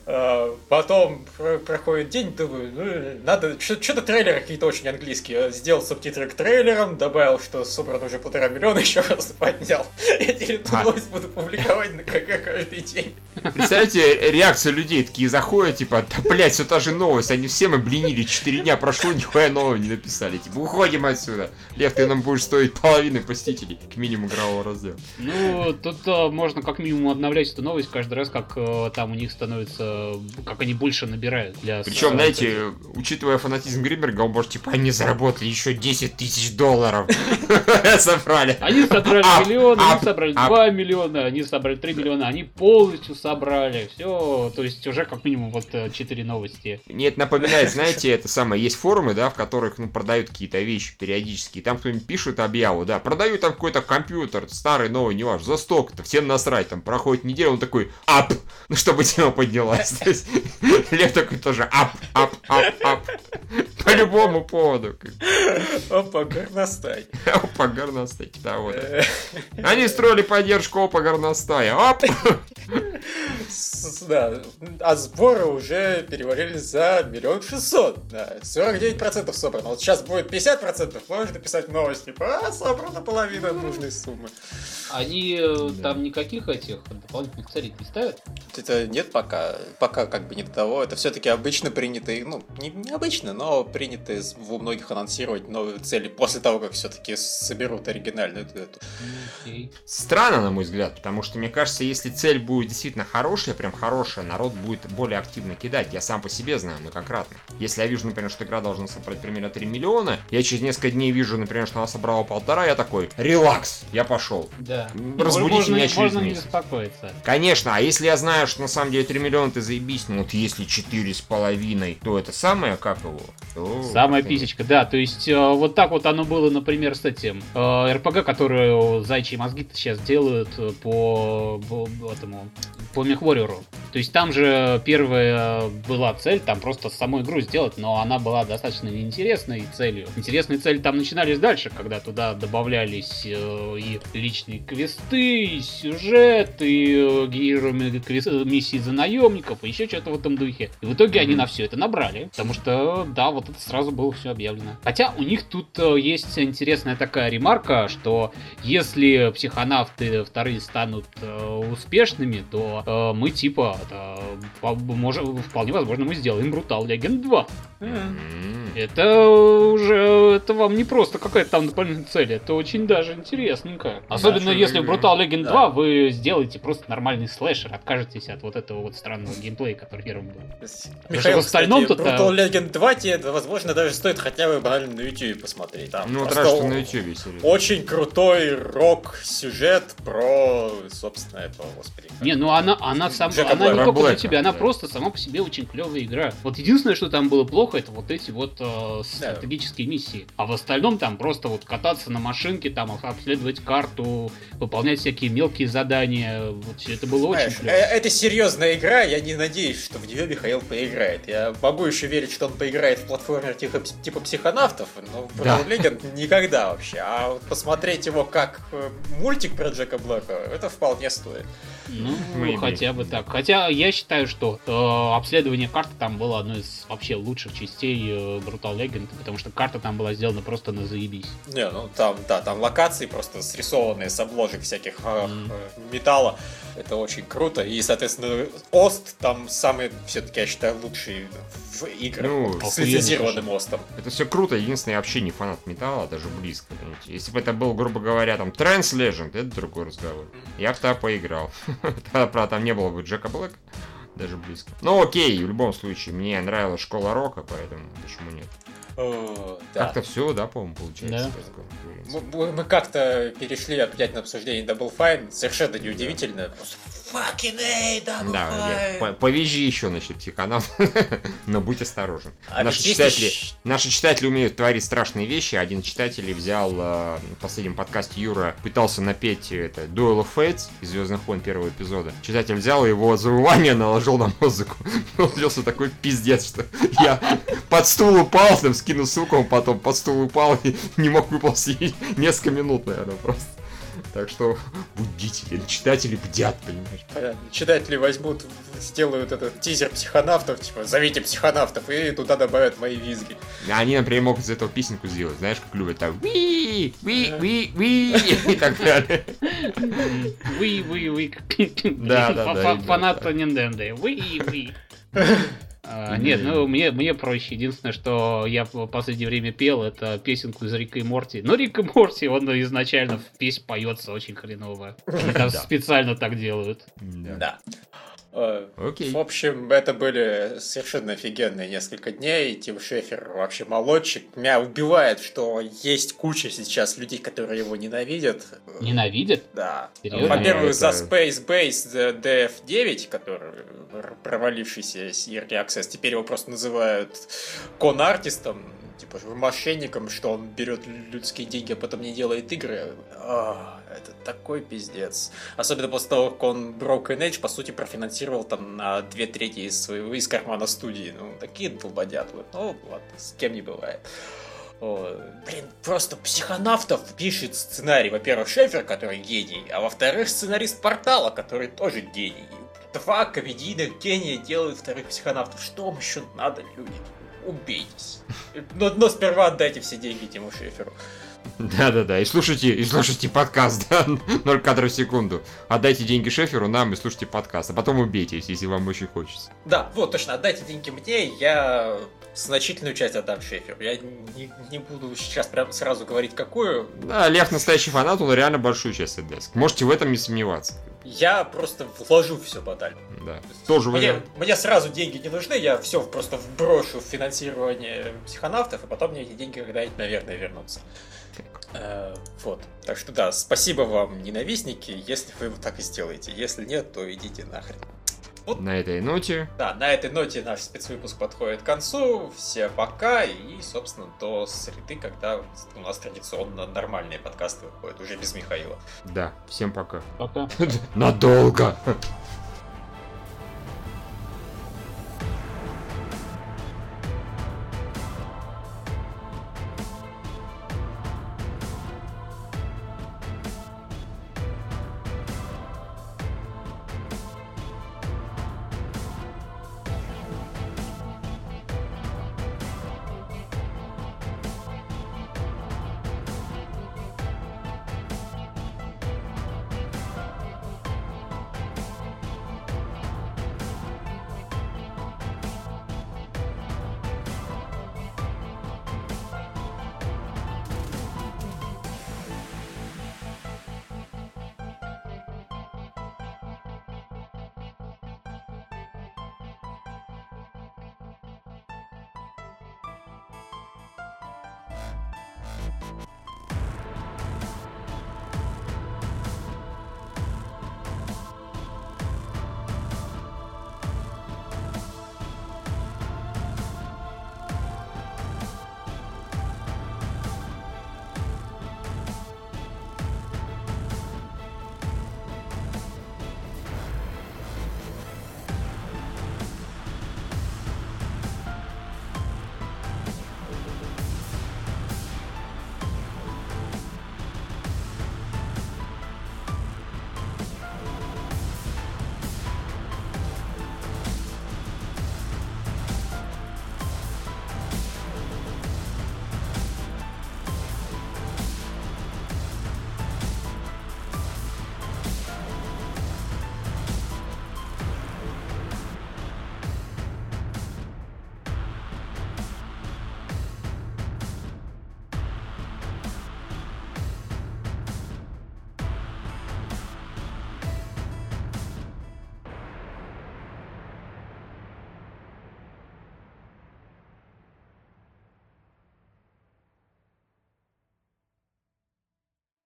А, потом проходит день, думаю, ну, надо, что-то трейлеры какие-то очень английские. Сделал субтитры к трейлерам, добавил, что собрано уже полтора миллиона, еще раз поднял. Я теперь а. новость буду публиковать на КК каждый день. Представляете, реакция людей такие заходят, типа, да, блядь, все та же новость, они все мы блинили, 4 дня прошло, нихуя нового не написали. Типа, уходим отсюда. Лев, ты нам будешь стоить половины посетителей, к минимуму игрового раздела. Ну, тут а, можно как минимум обновлять эту новость каждый раз, как а, там у них становится, как они больше набирают для... Причем, знаете, учитывая фанатизм Гринберга, он может, типа, они заработали еще 10 тысяч долларов. Собрали. Они собрали миллион, они собрали 2 миллиона, они собрали 3 миллиона, они полностью собрали. Все, то есть уже как минимум вот 4 новости. Мне это напоминает, знаете, это самое, есть форумы, да, в которых, ну, продают какие-то вещи периодически. Там кто-нибудь пишет объяву, да, продаю там какой-то компьютер, старый, новый, не важно, за столько-то, всем насрать, там проходит неделя, он такой, ап, ну, чтобы тема поднялась. Лев такой тоже, ап, ап, ап, ап. По любому поводу. Опа, горностай. Опа, горностай, да, вот. Они строили поддержку Опа, горностая. Оп! Да, а сборы уже перевалили за миллион шестьсот. Да, 49% собрано. Вот сейчас будет 50%, можешь написать новости, а, собрана половина нужной суммы. Они э, там никаких этих дополнительных целей не ставят? Это нет пока. Пока как бы не до того. Это все-таки обычно принятые, ну, не, не обычно, но принятые у многих анонсировать новые цели после того, как все-таки соберут оригинальную эту. Okay. Странно, на мой взгляд, потому что мне кажется, если цель будет действительно хорошая, прям хорошая, народ будет более активно кидать. Я сам по себе знаю многократно. Если я вижу, например, что игра должна собрать примерно 3 миллиона, я через несколько дней вижу, например, что она собрала полтора, я такой, релакс, я пошел. Да. Разбудите можно, меня через можно месяц. не беспокоиться. Конечно, а если я знаю, что на самом деле 3 миллиона ты заебись, ну вот если 4 с половиной, то это самое, как его? То, Самая писечка, да, то есть э, вот так вот оно было, например, с этим э, РПГ, которую зайчьи мозги сейчас делают по, по этому по Мехвореру. То есть там же первая была цель, там просто саму игру сделать, но она была достаточно неинтересной целью. Интересные цели там начинались дальше, когда туда добавлялись э, и личные квесты, и сюжет, и э, героями квест, миссии за наемников, и еще что-то в этом духе. И в итоге mm-hmm. они на все это набрали, потому что, да, вот это сразу было все объявлено. Хотя у них тут э, есть интересная такая ремарка, что если психонавты вторые станут э, успешными, то э, мы типа, это, можем, вполне возможно, мы сделаем Brutal Legend 2. Mm-hmm. Это уже, это вам не просто какая-то там дополнительная цель, это очень даже интересненько. Особенно да, если в Brutal Legend да. 2 вы сделаете просто нормальный слэшер, откажетесь от вот этого вот странного геймплея, который первым был. Михаил, в остальном кстати, Brutal Legend 2 тебе, возможно, даже стоит хотя бы банально на YouTube посмотреть. Там ну, раз, что на YouTube серьезно. Очень крутой рок-сюжет про, собственно, этого, господи. Не, ну она, она, сам, она не только для тебя, она просто сама по себе очень клевая игра. Вот единственное, что там было плохо, это вот эти вот э, стратегические миссии. А в остальном там просто вот кататься на машинке, там обследовать карту, выполнять всякие мелкие задания. Вот все это было Знаешь, очень клево. Э, это серьезная игра, я не надеюсь, что в нее Михаил поиграет. Я могу еще верить, что он поиграет в платформер типа, типа психонавтов, но в да. Legend никогда вообще. А вот посмотреть его как э, мультик про Джека Блэка, это вполне стоит. Ну, Maybe. хотя бы так. Хотя я считаю, что э, обследование карты там было одной из вообще лучших частей э, Brutal Legend, потому что карта там была сделана просто на заебись. Не, ну там, да, там локации просто срисованные с обложек всяких э, mm. металла. Это очень круто. И, соответственно, Ост там самый, все-таки, я считаю, лучший в играх ну, с лицензированным Остом. Это все круто. Единственное, я вообще не фанат металла, даже близко. Понимаете? Если бы это был, грубо говоря, там, Trans Legend, это другой разговор. Я в то поиграл. Правда, там не было бы Джека Блэка. Даже близко. Ну окей, в любом случае, мне нравилась школа рока, поэтому почему нет? Да. Как-то все, да, по-моему, получается. Да. Мы, мы как-то перешли опять на обсуждение Double Fine, совершенно неудивительно. Просто Fucking A, Double Да, Fine. повяжи еще, значит, канал, но будь осторожен. А наши, читатели, наши читатели умеют творить страшные вещи. Один из читателей взял э, в последнем подкасте Юра, пытался напеть это Duel of Fates из Звездных войн первого эпизода. Читатель взял его завывание, наложил на музыку. Получился такой пиздец, что я под стул упал, там скинул ссылку, потом под стул упал и не мог выползти несколько минут, наверное, просто. Так что будители, читатели бдят, понимаешь? Понятно. Читатели возьмут, сделают этот тизер психонавтов, типа, зовите психонавтов, и туда добавят мои визги. Они, например, могут из этого песенку сделать, знаешь, как любят там ви ви ви ви и так далее. Ви ви ви. Да, да, да. Фанат Nintendo. Ви ви. А, нет, ну мне, мне проще. Единственное, что я в последнее время пел, это песенку из Рика и Морти. Но Рик и Морти, он изначально в песне поется очень хреново. Они специально так делают. Да. Э, Окей. В общем, это были совершенно офигенные несколько дней. Тим Шефер вообще молодчик. Меня убивает, что есть куча сейчас людей, которые его ненавидят. Ненавидят? Да. Во-первых, за Space Base DF9, который провалившийся Early Access, теперь его просто называют кон-артистом типа мошенником, что он берет людские деньги, а потом не делает игры. А, это такой пиздец. Особенно после того, как он Broken Age, по сути, профинансировал там на две трети из своего из кармана студии. Ну, такие долбодятлы. Ну, ладно, с кем не бывает. О, блин, просто психонавтов пишет сценарий. Во-первых, Шефер, который гений, а во-вторых, сценарист портала, который тоже гений. Два комедийных гения делают вторых психонавтов. Что вам еще надо, люди? убейтесь. Но, но сперва отдайте все деньги Тиму Шеферу. Да-да-да, и слушайте, и слушайте подкаст, да, 0 кадров в секунду. Отдайте деньги Шеферу, нам и слушайте подкаст, а потом убейтесь, если вам очень хочется. Да, вот, точно, отдайте деньги мне, я значительную часть отдам Шеферу. Я не, не буду сейчас прям сразу говорить, какую. Да, Лев настоящий фанат, он реально большую часть отдаст. Можете в этом не сомневаться. Я просто вложу все баталь. Да, тоже Мне, вариант. мне сразу деньги не нужны, я все просто вброшу в финансирование психонавтов, и потом мне эти деньги когда-нибудь, наверное, вернутся. Э, вот. Так что да, спасибо вам, ненавистники, если вы так и сделаете. Если нет, то идите нахрен. На этой ноте, Да, на этой ноте наш спецвыпуск подходит к концу. Все пока и, собственно, до среды, когда у нас традиционно нормальные подкасты выходят, уже без Михаила. да, всем пока. Пока. Надолго.